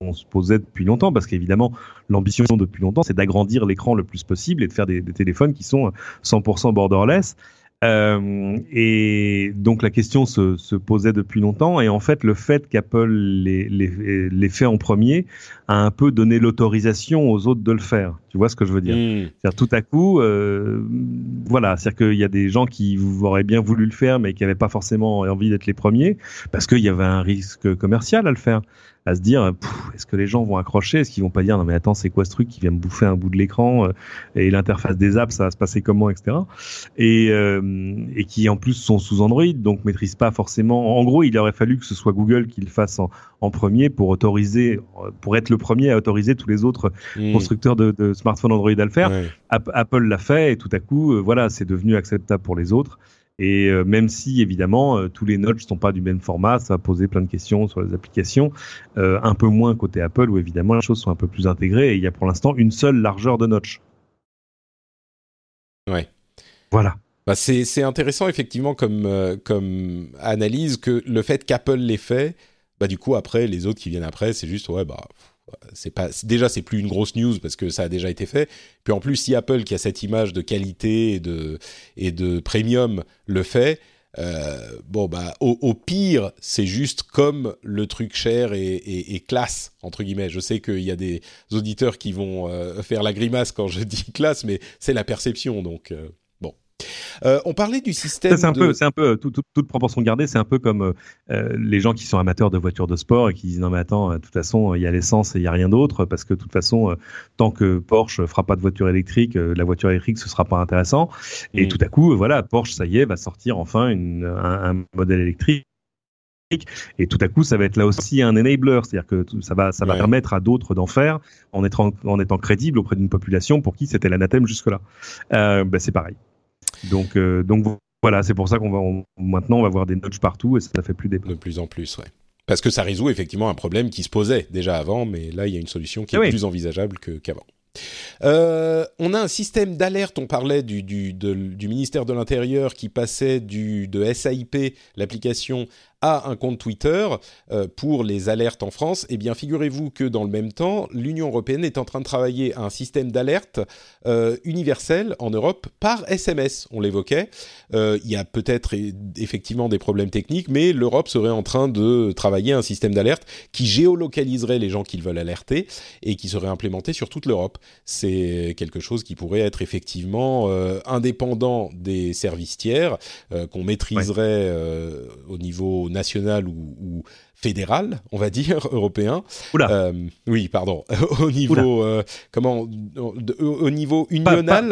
[SPEAKER 2] qu'on se posait depuis longtemps parce qu'évidemment l'ambition depuis longtemps c'est d'agrandir l'écran le plus possible et de faire des, téléphones qui sont 100% borderless. Euh, et donc la question se, se, posait depuis longtemps. Et en fait le fait qu'Apple les, fait en premier a un peu donné l'autorisation aux autres de le faire. Tu vois ce que je veux dire? Mmh. C'est-à-dire tout à coup, euh, voilà, c'est-à-dire qu'il y a des gens qui auraient bien voulu le faire mais qui n'avaient pas forcément envie d'être les premiers parce qu'il y avait un risque commercial à le faire à se dire est-ce que les gens vont accrocher? Est-ce qu'ils vont pas dire non mais attends c'est quoi ce truc qui vient me bouffer un bout de l'écran euh, et l'interface des apps ça va se passer comment etc. Et euh, et qui en plus sont sous Android donc maîtrisent pas forcément. En gros il aurait fallu que ce soit Google qui le fasse en, en premier pour autoriser pour être le premier à autoriser tous les autres mmh. constructeurs de, de, smartphones Android à le faire. Apple l'a fait et tout à coup euh, voilà c'est devenu acceptable pour les autres. Et euh, même si évidemment euh, tous les notches sont pas du même format, ça va poser plein de questions sur les applications, euh, un peu moins côté Apple où évidemment les choses sont un peu plus intégrées et il y a pour l'instant une seule largeur de notch.
[SPEAKER 1] Ouais.
[SPEAKER 2] Voilà.
[SPEAKER 1] Bah c'est intéressant effectivement comme, comme analyse que le fait qu'Apple l'ait fait, bah du coup après les autres qui viennent après c'est juste ouais bah c'est pas déjà c'est plus une grosse news parce que ça a déjà été fait. Puis en plus si Apple qui a cette image de qualité et de et de premium le fait, euh, bon bah au, pire c'est juste comme le truc cher et, classe entre guillemets. Je sais qu'il y a des auditeurs qui vont euh, faire la grimace quand je dis classe, mais c'est la perception donc. Euh, euh, on parlait du système.
[SPEAKER 2] C'est un peu, c'est un peu toute proportion gardée. C'est un peu comme euh, les gens qui sont amateurs de voitures de sport et qui disent non mais attends, de toute façon il y a l'essence et il y a rien d'autre parce que de toute façon euh, tant que Porsche fera pas de voiture électrique, la voiture électrique ce sera pas intéressant. Et mm. tout à coup voilà Porsche ça y est va sortir enfin un, modèle électrique et tout à coup, ça va être là aussi un enabler, c'est-à-dire que ça va, ça va permettre à d'autres d'en faire en étant, en étant crédible auprès d'une population pour qui c'était l'anathème jusque-là. Euh, bah, c'est pareil. Donc, euh, donc voilà, c'est pour ça qu'on va maintenant on va voir des notches partout et ça fait plus des
[SPEAKER 1] de plus en plus, ouais. Parce que ça résout effectivement un problème qui se posait déjà avant, mais là il y a une solution qui est plus envisageable qu'avant. Euh, on a un système d'alerte, on parlait du, du, du ministère de l'Intérieur qui passait du, de SAIP, l'application, a un compte Twitter pour les alertes en France, eh bien figurez-vous que dans le même temps, l'Union européenne est en train de travailler à un système d'alerte universel en Europe par SMS. On l'évoquait. il y a peut-être effectivement des problèmes techniques, mais l'Europe serait en train de travailler un système d'alerte qui géolocaliserait les gens qu'ils veulent alerter et qui serait implémenté sur toute l'Europe. C'est quelque chose qui pourrait être effectivement euh, indépendant des services tiers, euh, qu'on maîtriserait euh, au niveau national ou, fédéral, on va dire, européen.
[SPEAKER 2] Oula.
[SPEAKER 1] oui, pardon. au niveau comment au niveau unional.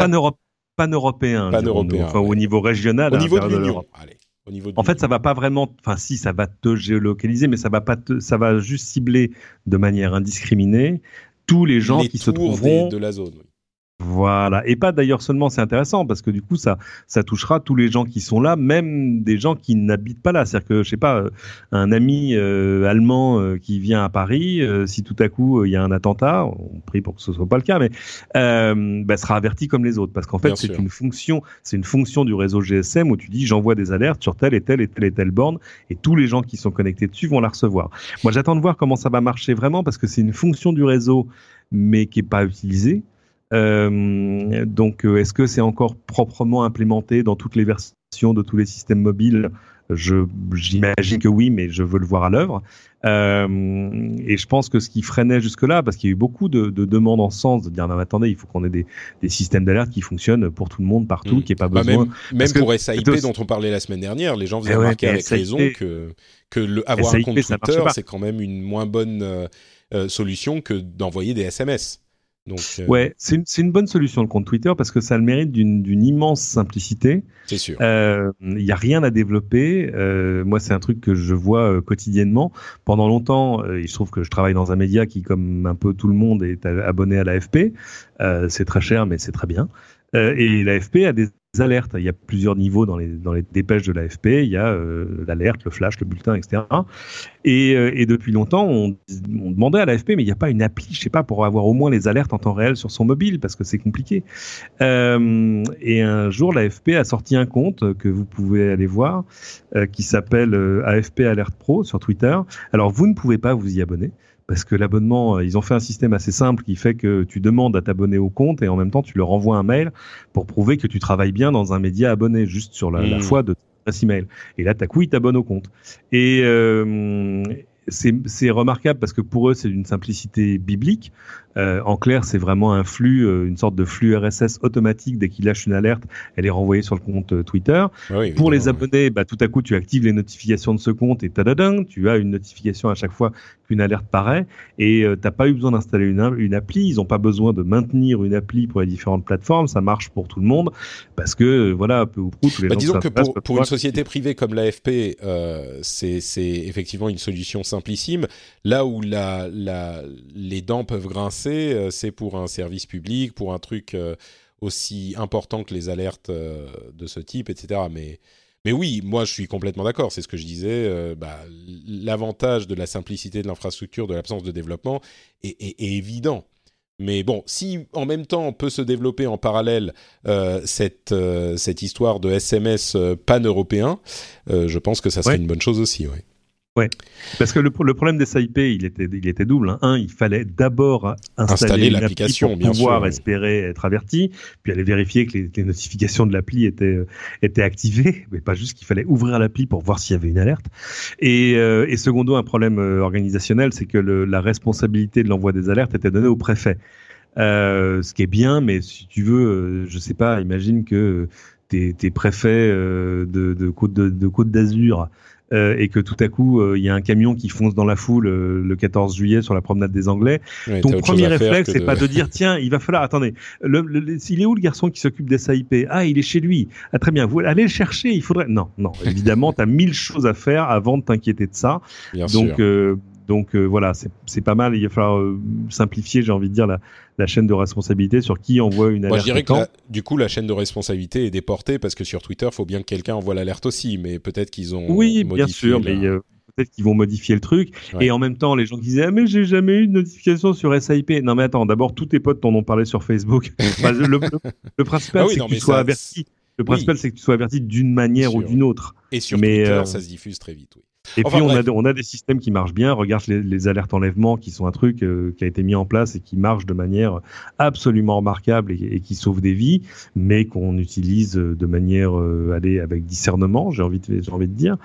[SPEAKER 2] Pan-européen. Enfin, au niveau régional.
[SPEAKER 1] Au niveau de l'Union.
[SPEAKER 2] En fait, ça va pas vraiment. Enfin, si, ça va te géolocaliser, mais ça va pas. ça va juste cibler de manière indiscriminée tous les gens qui se trouveront
[SPEAKER 1] de la zone.
[SPEAKER 2] Voilà. Et pas d'ailleurs seulement, c'est intéressant parce que du coup, ça, ça touchera tous les gens qui sont là, même des gens qui n'habitent pas là. C'est-à-dire que, je sais pas, euh, un ami euh, allemand euh, qui vient à Paris, si tout à coup il y a un attentat, on prie pour que ce soit pas le cas, mais bah, sera averti comme les autres parce qu'en fait, c'est une fonction, c'est une fonction du réseau GSM où tu dis j'envoie des alertes sur telle et telle et telle et telle borne et tous les gens qui sont connectés dessus vont la recevoir. Moi, j'attends de voir comment ça va marcher vraiment parce que c'est une fonction du réseau mais qui est pas utilisée. Euh, donc, euh, est-ce que c'est encore proprement implémenté dans toutes les versions de tous les systèmes mobiles? J'imagine que oui, mais je veux le voir à l'œuvre. Euh, et je pense que ce qui freinait jusque-là, parce qu'il y a eu beaucoup de, demandes en sens de dire non, attendez, il faut qu'on ait des, systèmes d'alerte qui fonctionnent pour tout le monde partout, mmh. qui ait pas bah, besoin.
[SPEAKER 1] même, pour SAIP dont on parlait la semaine dernière, les gens faisaient eh remarquer avec raison que que le, avoir un compte Twitter, c'est quand même une moins bonne solution que d'envoyer des SMS. Donc,
[SPEAKER 2] euh, Ouais, c'est une, une, bonne solution le compte Twitter parce que ça a le mérite d'une immense simplicité.
[SPEAKER 1] C'est sûr.
[SPEAKER 2] Il euh, n'y a rien à développer. Euh, moi, c'est un truc que je vois euh, quotidiennement. Pendant longtemps, il se trouve que je travaille dans un média qui, comme un peu tout le monde, est abonné à l'AFP. c'est très cher, mais c'est très bien. Et l'AFP a des alertes. Il y a plusieurs niveaux dans les, dans les dépêches de l'AFP. Il y a euh, l'alerte, le flash, le bulletin, etc. Et, euh, et depuis longtemps, on, demandait à l'AFP, mais il n'y a pas une appli, je sais pas, pour avoir au moins les alertes en temps réel sur son mobile, parce que c'est compliqué. Euh, et un jour, l'AFP a sorti un compte que vous pouvez aller voir, euh, qui s'appelle AFP Alert Pro sur Twitter. Alors, vous ne pouvez pas vous y abonner parce que l'abonnement, euh, ils ont fait un système assez simple qui fait que tu demandes à t'abonner au compte et en même temps tu leur envoies un mail pour prouver que tu travailles bien dans un média abonné, juste sur la, la mmh. foi de ta email. Et là, t'as coup, ils t'abonnent au compte. Et, euh, c'est remarquable parce que pour eux, c'est une simplicité biblique. Euh, en clair, c'est vraiment un flux, euh, une sorte de flux RSS automatique. Dès qu'ils lâchent une alerte, elle est renvoyée sur le compte euh, Twitter. Ah pour les abonnés, bah, tout à coup, tu actives les notifications de ce compte et tadadin, tu as une notification à chaque fois qu'une alerte paraît. Et euh, t'as pas eu besoin d'installer une, une, appli. Ils ont pas besoin de maintenir une appli pour les différentes plateformes. Ça marche pour tout le monde parce que voilà, peu ou prou, tous les
[SPEAKER 1] bah, Disons que pour, pour une société privée comme l'AFP, c'est effectivement une solution simplissime. Là où la, la, les dents peuvent grincer, euh, c'est pour un service public, pour un truc euh, aussi important que les alertes euh, de ce type, etc. Mais, mais oui, moi je suis complètement d'accord, c'est ce que je disais. Bah, L'avantage de la simplicité de l'infrastructure, de l'absence de développement est, est, évident. Mais bon, si en même temps on peut se développer en parallèle cette, cette histoire de SMS pan-européen, je pense que ça serait une bonne chose aussi. Ouais,
[SPEAKER 2] parce que le, le problème des SIP, il était, il était double. Hein. Un, il fallait d'abord installer, l'application pour pouvoir espérer être averti, puis aller vérifier que les, les notifications de l'appli étaient, étaient activées, mais pas juste qu'il fallait ouvrir l'appli pour voir s'il y avait une alerte. Et, euh, et secondo, un problème euh, organisationnel, c'est que le, la responsabilité de l'envoi des alertes était donnée au préfet. Euh, ce qui est bien, mais si tu veux, euh, je sais pas, imagine que tes, tes préfets euh, de, de Côte de, de Côte d'Azur euh, et que tout à coup euh, il y a un camion qui fonce dans la foule euh, le 14 juillet sur la promenade des Anglais, ton premier réflexe c'est pas de dire tiens il va falloir attendez le, il est où le garçon qui s'occupe des SAIP ah il est chez lui. Ah très bien vous allez le chercher il faudrait non non évidemment tu as mille choses à faire avant de t'inquiéter de ça. Donc donc voilà, c'est pas mal. Il va falloir simplifier, j'ai envie de dire, la, la, chaîne de responsabilité sur qui envoie une alerte. Moi, je
[SPEAKER 1] dirais que du coup, la chaîne de responsabilité est déportée parce que sur Twitter, il faut bien que quelqu'un envoie l'alerte aussi. Mais peut-être qu'ils ont.
[SPEAKER 2] Oui, bien sûr, mais peut-être qu'ils vont modifier le truc. Et en même temps, les gens qui disaient ah mais j'ai jamais eu de notification sur SIP. Non mais attends, d'abord tous tes potes t'en ont parlé sur Facebook. le, principal ah c'est que tu sois averti. Le principal c'est que tu sois averti d'une manière ou d'une autre.
[SPEAKER 1] Et sur Twitter, euh, ça se diffuse très vite. Oui.
[SPEAKER 2] Et puis on a, on a des systèmes qui marchent bien. Regarde les, les alertes enlèvement qui sont un truc euh, qui a été mis en place et qui marche de manière absolument remarquable et, qui sauve des vies, mais qu'on utilise de manière euh, allez, avec discernement, j'ai envie de, j'ai envie de dire.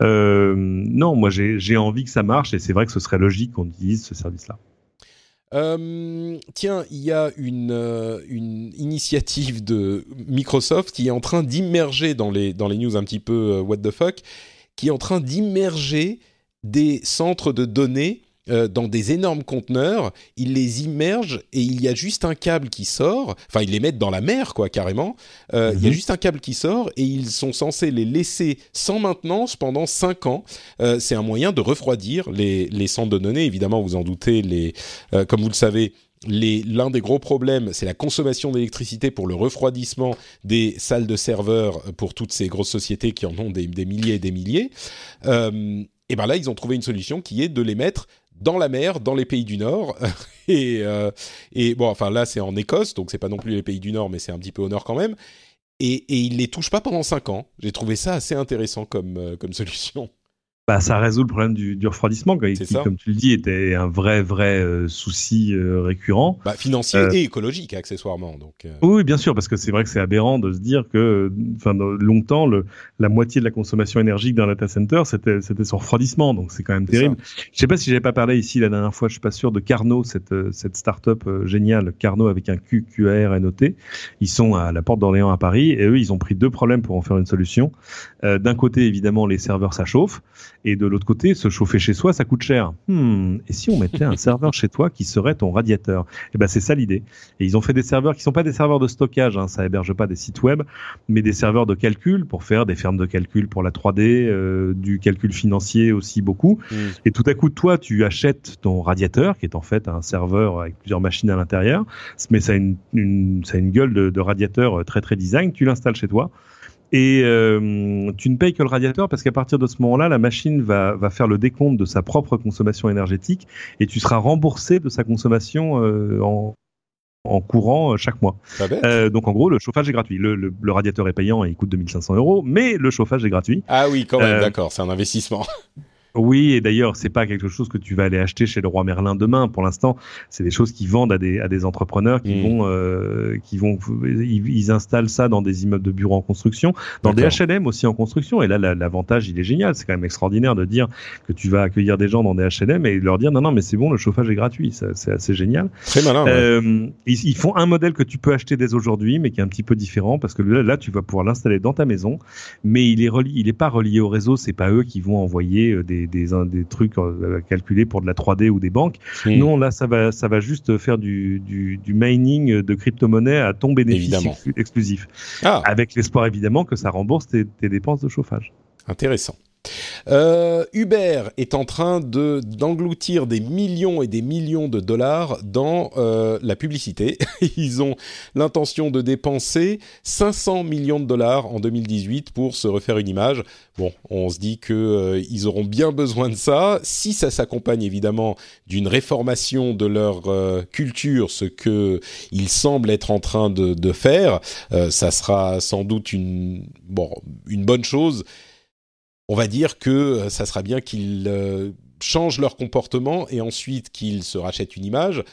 [SPEAKER 2] Euh, non, moi j'ai envie que ça marche et c'est vrai que ce serait logique qu'on utilise ce service-là.
[SPEAKER 1] Euh, tiens, il y a une, euh, une, initiative de Microsoft qui est en train d'immerger dans les, dans les news un petit peu what the fuck, qui est en train d'immerger des centres de données euh, dans des énormes conteneurs, ils les immergent et il y a juste un câble qui sort. Enfin, ils les mettent dans la mer, quoi, carrément. Euh, il y a mhm. juste un câble qui sort et ils sont censés les laisser sans maintenance pendant 5 ans. Euh, c'est un moyen de refroidir les, les centres de données. Évidemment, vous en doutez, les, comme vous le savez, l'un des gros problèmes, c'est la consommation d'électricité pour le refroidissement des salles de serveurs pour toutes ces grosses sociétés qui en ont des, milliers et des milliers. et ben là, ils ont trouvé une solution qui est de les mettre dans la mer, dans les pays du Nord. et, euh, et bon, enfin là, c'est en Écosse, donc c'est pas non plus les pays du Nord, mais c'est un petit peu au Nord quand même. Et, et il les touche pas pendant 5 ans. J'ai trouvé ça assez intéressant euh, comme solution
[SPEAKER 2] bah, ça résout le problème du, du refroidissement, qui, comme tu le dis, était un vrai, vrai euh, souci euh, récurrent.
[SPEAKER 1] Bah, financier euh, et écologique, accessoirement. Donc,
[SPEAKER 2] Oui, bien sûr, parce que c'est vrai que c'est aberrant de se dire que, enfin, longtemps, le, la moitié de la consommation énergique d'un data center, c'était, son refroidissement, donc c'est quand même terrible. Je sais pas si j'avais pas parlé ici la dernière fois, je suis pas sûr de Carnot, cette, cette start-up géniale, Carnot avec un Q, Q A R N O T. Ils sont à la porte d'Orléans à Paris, et eux, ils ont pris deux problèmes pour en faire une solution. d'un côté, évidemment, les serveurs, ça chauffe. Et de l'autre côté, se chauffer chez soi, ça coûte cher. Hmm, et si on mettait un serveur chez toi qui serait ton radiateur? Eh ben c'est ça l'idée. Et ils ont fait des serveurs qui sont pas des serveurs de stockage, hein, ça héberge pas des sites web, mais des serveurs de calcul pour faire des fermes de calcul pour la 3D, euh, du calcul financier aussi beaucoup. Hmm. Et tout à coup, toi, tu achètes ton radiateur, qui est en fait un serveur avec plusieurs machines à l'intérieur, mais ça a une, une, ça a une gueule de, de radiateur très très design. Tu l'installes chez toi et euh, tu ne payes que le radiateur parce qu'à partir de ce moment-là, la machine va, va faire le décompte de sa propre consommation énergétique et tu seras remboursé de sa consommation euh, en, en courant euh, chaque mois. Euh, donc en gros, le chauffage est gratuit. Le, le, le, radiateur est payant et il coûte 2500 euros, mais le chauffage est gratuit.
[SPEAKER 1] Ah oui, quand même, d'accord, c'est un investissement.
[SPEAKER 2] Oui, et d'ailleurs, c'est pas quelque chose que tu vas aller acheter chez le roi Merlin demain. Pour l'instant, c'est des choses qui vendent à des, à des entrepreneurs qui mm. vont, euh, qui vont, ils, installent ça dans des immeubles de bureaux en construction, dans des HLM aussi en construction. Et là, l'avantage, il est génial. C'est quand même extraordinaire de dire que tu vas accueillir des gens dans des HLM et leur dire non, non, mais c'est bon, le chauffage est gratuit. C'est assez génial.
[SPEAKER 1] Très malin. Euh,
[SPEAKER 2] ils, font un modèle que tu peux acheter dès aujourd'hui, mais qui est un petit peu différent parce que là, tu vas pouvoir l'installer dans ta maison, mais il est relié, il est pas relié au réseau. C'est pas eux qui vont envoyer euh, des des, des, trucs euh, calculés pour de la 3D ou des banques. Non, là, ça va, ça va juste faire du, du, du mining de crypto-monnaie à ton bénéfice exclusif. Ah. Avec l'espoir, évidemment, que ça rembourse tes, tes dépenses de chauffage.
[SPEAKER 1] Intéressant. Euh, Uber est en train de d'engloutir des millions et des millions de dollars dans euh, la publicité. Ils ont l'intention de dépenser 500 millions de dollars en 2018 pour se refaire une image. Bon, on se dit que euh, ils auront bien besoin de ça si ça s'accompagne évidemment d'une réformation de leur culture, ce que ils semblent être en train de, faire. ça sera sans doute une bonne chose on va dire que euh, ça sera bien qu'ils euh, changent leur comportement et ensuite qu'ils se rachètent une image.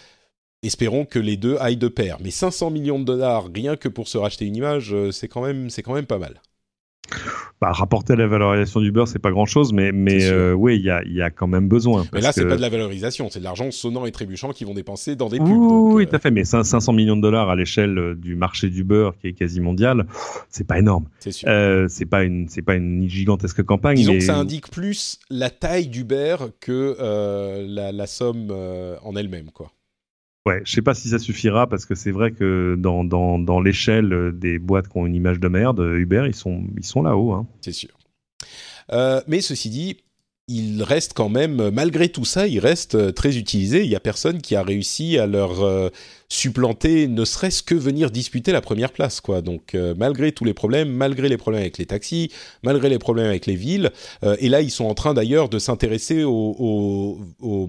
[SPEAKER 1] Espérons que les deux aillent de pair. Mais 500 millions de dollars rien que pour se racheter une image, euh, c'est quand même, c'est quand même pas mal
[SPEAKER 2] bah, rapporter la valorisation du beurre, c'est pas grand chose, mais, mais euh, oui, il y a, y a quand même besoin.
[SPEAKER 1] Mais là, c'est pas de la valorisation, c'est de l'argent sonnant et trébuchant qu'ils vont dépenser dans des pubs.
[SPEAKER 2] Oui, euh, tout à fait, mais 500 millions de dollars à l'échelle euh, du marché du beurre qui est quasi mondial, c'est pas énorme.
[SPEAKER 1] C'est sûr.
[SPEAKER 2] Euh, c'est pas une, c'est pas une gigantesque campagne.
[SPEAKER 1] Disons
[SPEAKER 2] mais...
[SPEAKER 1] que ça indique plus la taille du beurre que euh, la, la, somme en elle-même, quoi.
[SPEAKER 2] Ouais, je sais pas si ça suffira parce que c'est vrai que dans, dans, dans l'échelle des boîtes qui ont une image de merde, Uber, ils sont, ils sont là-haut. Hein.
[SPEAKER 1] C'est sûr. Euh, mais ceci dit, il reste quand même, malgré tout ça, il reste euh, très utilisé. Il n'y a personne qui a réussi à leur euh, supplanter, ne serait-ce que venir disputer la première place, quoi. Donc, malgré tous les problèmes, malgré les problèmes avec les taxis, malgré les problèmes avec les villes, et là, ils sont en train d'ailleurs de s'intéresser au, au, au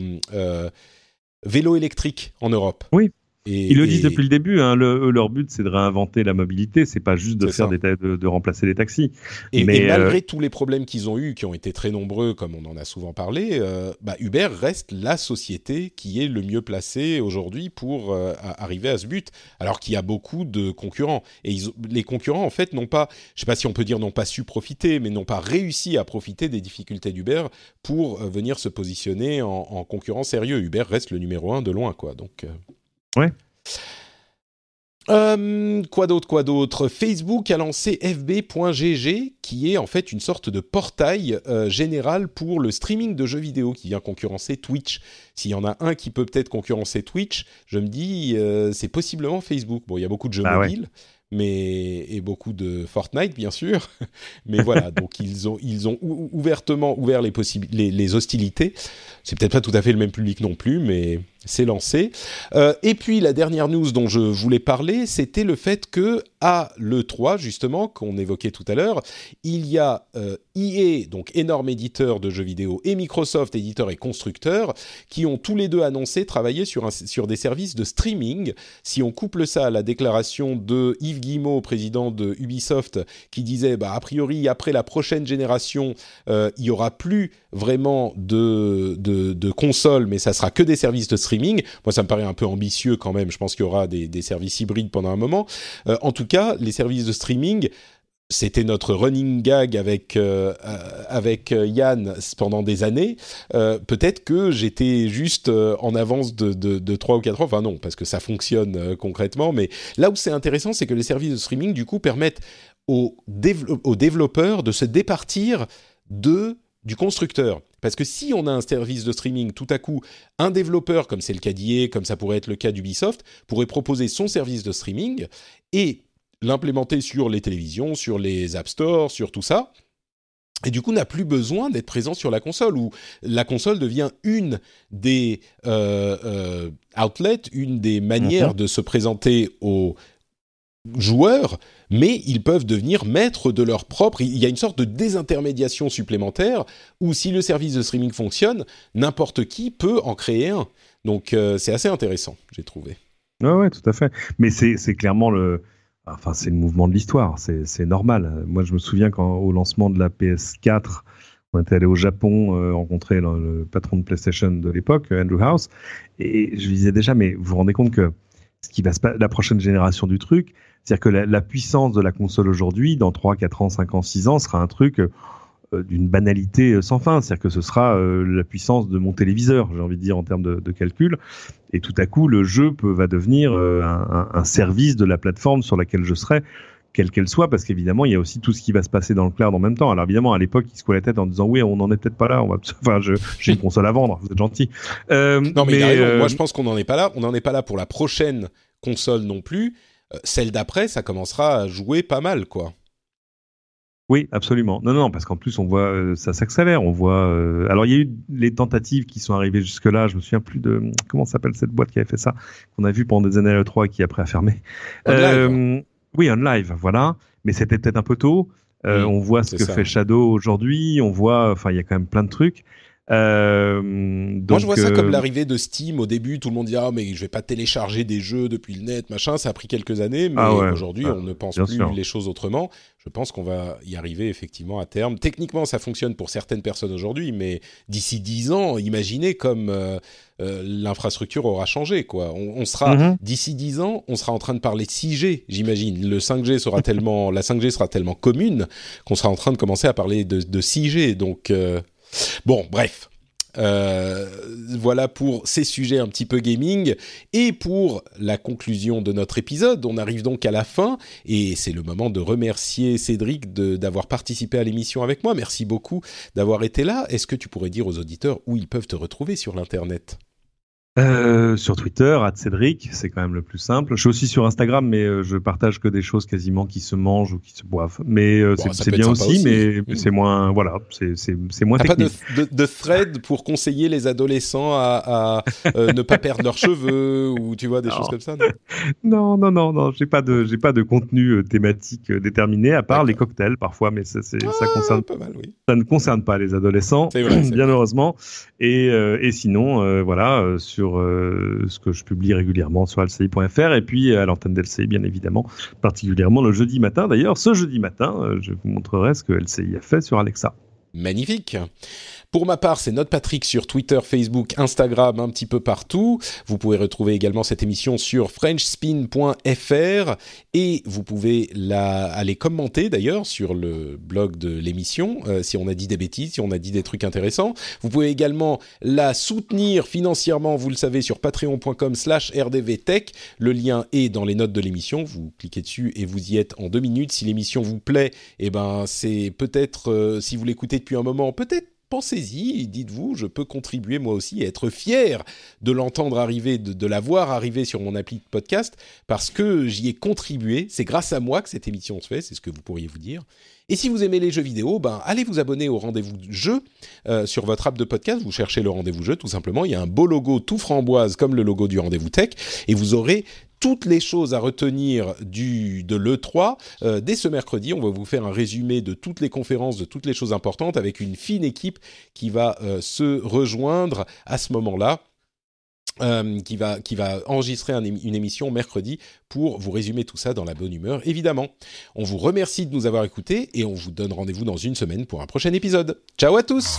[SPEAKER 1] vélo électrique en Europe.
[SPEAKER 2] Oui, Ils le disent depuis le début. Hein, leur but, c'est de réinventer la mobilité. C'est pas juste de faire des de, de, remplacer les taxis.
[SPEAKER 1] Et, Mais, malgré tous les problèmes qu'ils ont eus, qui ont été très nombreux, comme on en a souvent parlé, bah, Uber reste la société qui est le mieux placée aujourd'hui pour arriver à ce but. Alors qu'il y a beaucoup de concurrents. Et les concurrents, en fait, n'ont pas, je sais pas si on peut dire, n'ont pas su profiter, mais n'ont pas réussi à profiter des difficultés d'Uber pour venir se positionner en, en concurrent sérieux. Uber reste le numéro un de loin, quoi. Donc.
[SPEAKER 2] Ouais.
[SPEAKER 1] Euh, quoi d'autre, quoi d'autre? Facebook a lancé fb.gg, qui est en fait une sorte de portail euh, général pour le streaming de jeux vidéo qui vient concurrencer Twitch. S'il y en a un qui peut peut-être concurrencer Twitch, je me dis euh, c'est possiblement Facebook. Bon, il y a beaucoup de jeux bah mobiles, mais et beaucoup de Fortnite bien sûr. mais voilà, donc ils ont ils ont ouvertement ouvert les, les, les hostilités. C'est peut-être pas tout à fait le même public non plus, mais c'est lancé. Euh, et puis la dernière news dont je voulais parler, c'était le fait que à l'E3, justement, qu'on évoquait tout à l'heure, il y a euh, EA, donc énorme éditeur de jeux vidéo, et Microsoft, éditeur et constructeur, qui ont tous les deux annoncé travailler sur, un, sur des services de streaming. Si on couple ça à la déclaration de Yves Guillemot, président de Ubisoft, qui disait, bah, a priori, après la prochaine génération, euh, il y aura plus vraiment de, de, de consoles, mais ça sera que des services de streaming moi, ça me paraît un peu ambitieux quand même. Je pense qu'il y aura des, services hybrides pendant un moment. Euh, en tout cas, les services de streaming, c'était notre running gag avec euh, euh, avec Yann pendant des années. Peut-être que j'étais juste en avance de, de, 3 ou 4 ans. Enfin non, parce que ça fonctionne concrètement. Mais là où c'est intéressant, c'est que les services de streaming, du coup, permettent aux, aux développeurs de se départir de du constructeur. Parce que si on a un service de streaming, tout à coup, un développeur, comme c'est le cas d'IA, comme ça pourrait être le cas d'Ubisoft, pourrait proposer son service de streaming et l'implémenter sur les télévisions, sur les App Store, sur tout ça. Et du coup, n'a plus besoin d'être présent sur la console, où la console devient une des euh, euh, outlets, une des manières mhm. de se présenter aux joueurs, mais ils peuvent devenir maîtres de leur propre. Il y a une sorte de désintermédiation supplémentaire où si le service de streaming fonctionne, n'importe qui peut en créer un. Donc euh, c'est assez intéressant, j'ai trouvé.
[SPEAKER 2] Ouais, ouais, tout à fait. Mais c'est clairement le, enfin c'est le mouvement de l'histoire. C'est normal. Moi, je me souviens quand au lancement de la PS4. On était allé au Japon euh, rencontrer le, patron de PlayStation de l'époque, Andrew House, et je lui disais déjà, mais vous vous rendez compte que ce qui va se passer, la prochaine génération du truc, c'est-à-dire que la, puissance de la console aujourd'hui, dans 3, 4 ans, 5 ans, 6 ans, sera un truc euh, d'une banalité euh, sans fin. C'est-à-dire que ce sera euh, la puissance de mon téléviseur, j'ai envie de dire, en termes de, calcul. Et tout à coup, le jeu va devenir un, service de la plateforme sur laquelle je serai quelle qu'elle soit, parce qu'évidemment, il y a aussi tout ce qui va se passer dans le cloud en même temps. Alors évidemment, à l'époque, ils se la tête en disant oui, on n'en est peut-être pas là. On va, enfin, j'ai une console à vendre. Vous êtes gentil.
[SPEAKER 1] non, mais, moi, je pense qu'on n'en est pas là. On n'en est pas là pour la prochaine console non plus. Euh, celle d'après, ça commencera à jouer pas mal, quoi.
[SPEAKER 2] Oui, absolument. Non, non, parce qu'en plus, on voit, euh, ça s'accélère. On voit. Euh, alors, il y a eu les tentatives qui sont arrivées jusque-là. Je me souviens plus de comment s'appelle cette boîte qui avait fait ça, qu'on a vu pendant des années à l'E3 et qui après a fermé. Oui, on live, voilà. Mais c'était peut-être un peu tôt. on voit ce que fait Shadow aujourd'hui. On voit, enfin, il y a quand même plein de trucs.
[SPEAKER 1] Euh, Moi, je vois ça comme euh, l'arrivée de Steam. Au début, tout le monde dit ah mais je vais pas télécharger des jeux depuis le net, machin. Ça a pris quelques années, mais ah aujourd'hui, ah, on ne pense plus les choses autrement. Je pense qu'on va y arriver effectivement à terme. Techniquement, ça fonctionne pour certaines personnes aujourd'hui, mais d'ici dix ans, imaginez comme euh, l'infrastructure aura changé. Quoi. On, sera mhm. d'ici dix ans, on sera en train de parler de 6G, j'imagine. Le 5G sera tellement, la 5G sera tellement commune qu'on sera en train de commencer à parler de, de 6G. Donc Bon, bref. Euh, voilà pour ces sujets un petit peu gaming et pour la conclusion de notre épisode. On arrive donc à la fin et c'est le moment de remercier Cédric d'avoir participé à l'émission avec moi. Merci beaucoup d'avoir été là. Est-ce que tu pourrais dire aux auditeurs où ils peuvent te retrouver sur l'internet?
[SPEAKER 2] Euh, sur Twitter, à Cédric, c'est quand même le plus simple. Je suis aussi sur Instagram, mais euh, je partage que des choses quasiment qui se mangent ou qui se boivent. Mais euh, c'est bien aussi, mais c'est moins, voilà, c'est moins technique.
[SPEAKER 1] Pas de, de, thread pour conseiller les adolescents à, à ne pas perdre leurs cheveux ou tu vois des choses comme ça
[SPEAKER 2] Non, non, non, non, j'ai pas de, j'ai pas de contenu thématique déterminé à part les cocktails parfois, mais ça, ça ah, concerne, mal, oui. ça ne concerne pas les adolescents, vrai, bien heureusement. Et, et sinon, voilà, sur sur ce que je publie régulièrement sur lci.fr et puis à l'antenne d'LCI bien évidemment, particulièrement le jeudi matin. D'ailleurs, ce jeudi matin, je vous montrerai ce que LCI a fait sur Alexa.
[SPEAKER 1] Magnifique. Pour ma part, c'est Note Patrick sur Twitter, Facebook, Instagram, un petit peu partout. Vous pouvez retrouver également cette émission sur frenchspin.fr et vous pouvez la, aller commenter d'ailleurs sur le blog de l'émission euh, si on a dit des bêtises, si on a dit des trucs intéressants. Vous pouvez également la soutenir financièrement, vous le savez, sur patreon.com slash rdvtech. Le lien est dans les notes de l'émission. Vous cliquez dessus et vous y êtes en deux minutes. Si l'émission vous plaît, eh ben, c'est peut-être, euh, si vous l'écoutez depuis un moment, peut-être pensez-y, dites-vous, je peux contribuer moi aussi et être fier de l'entendre arriver, de, la voir arriver sur mon appli de podcast, parce que j'y ai contribué. C'est grâce à moi que cette émission se fait, c'est ce que vous pourriez vous dire. Et si vous aimez les jeux vidéo, ben allez vous abonner au rendez-vous jeu euh, sur votre app de podcast. Vous cherchez le rendez-vous jeu tout simplement. Il y a un beau logo tout framboise comme le logo du rendez-vous tech, et vous aurez toutes les choses à retenir du, de l'E3. Euh, dès ce mercredi, on va vous faire un résumé de toutes les conférences, de toutes les choses importantes, avec une fine équipe qui va euh, se rejoindre à ce moment-là. Euh, qui, va, qui va enregistrer une émission mercredi pour vous résumer tout ça dans la bonne humeur, évidemment. On vous remercie de nous avoir écoutés et on vous donne rendez-vous dans une semaine pour un prochain épisode. Ciao à tous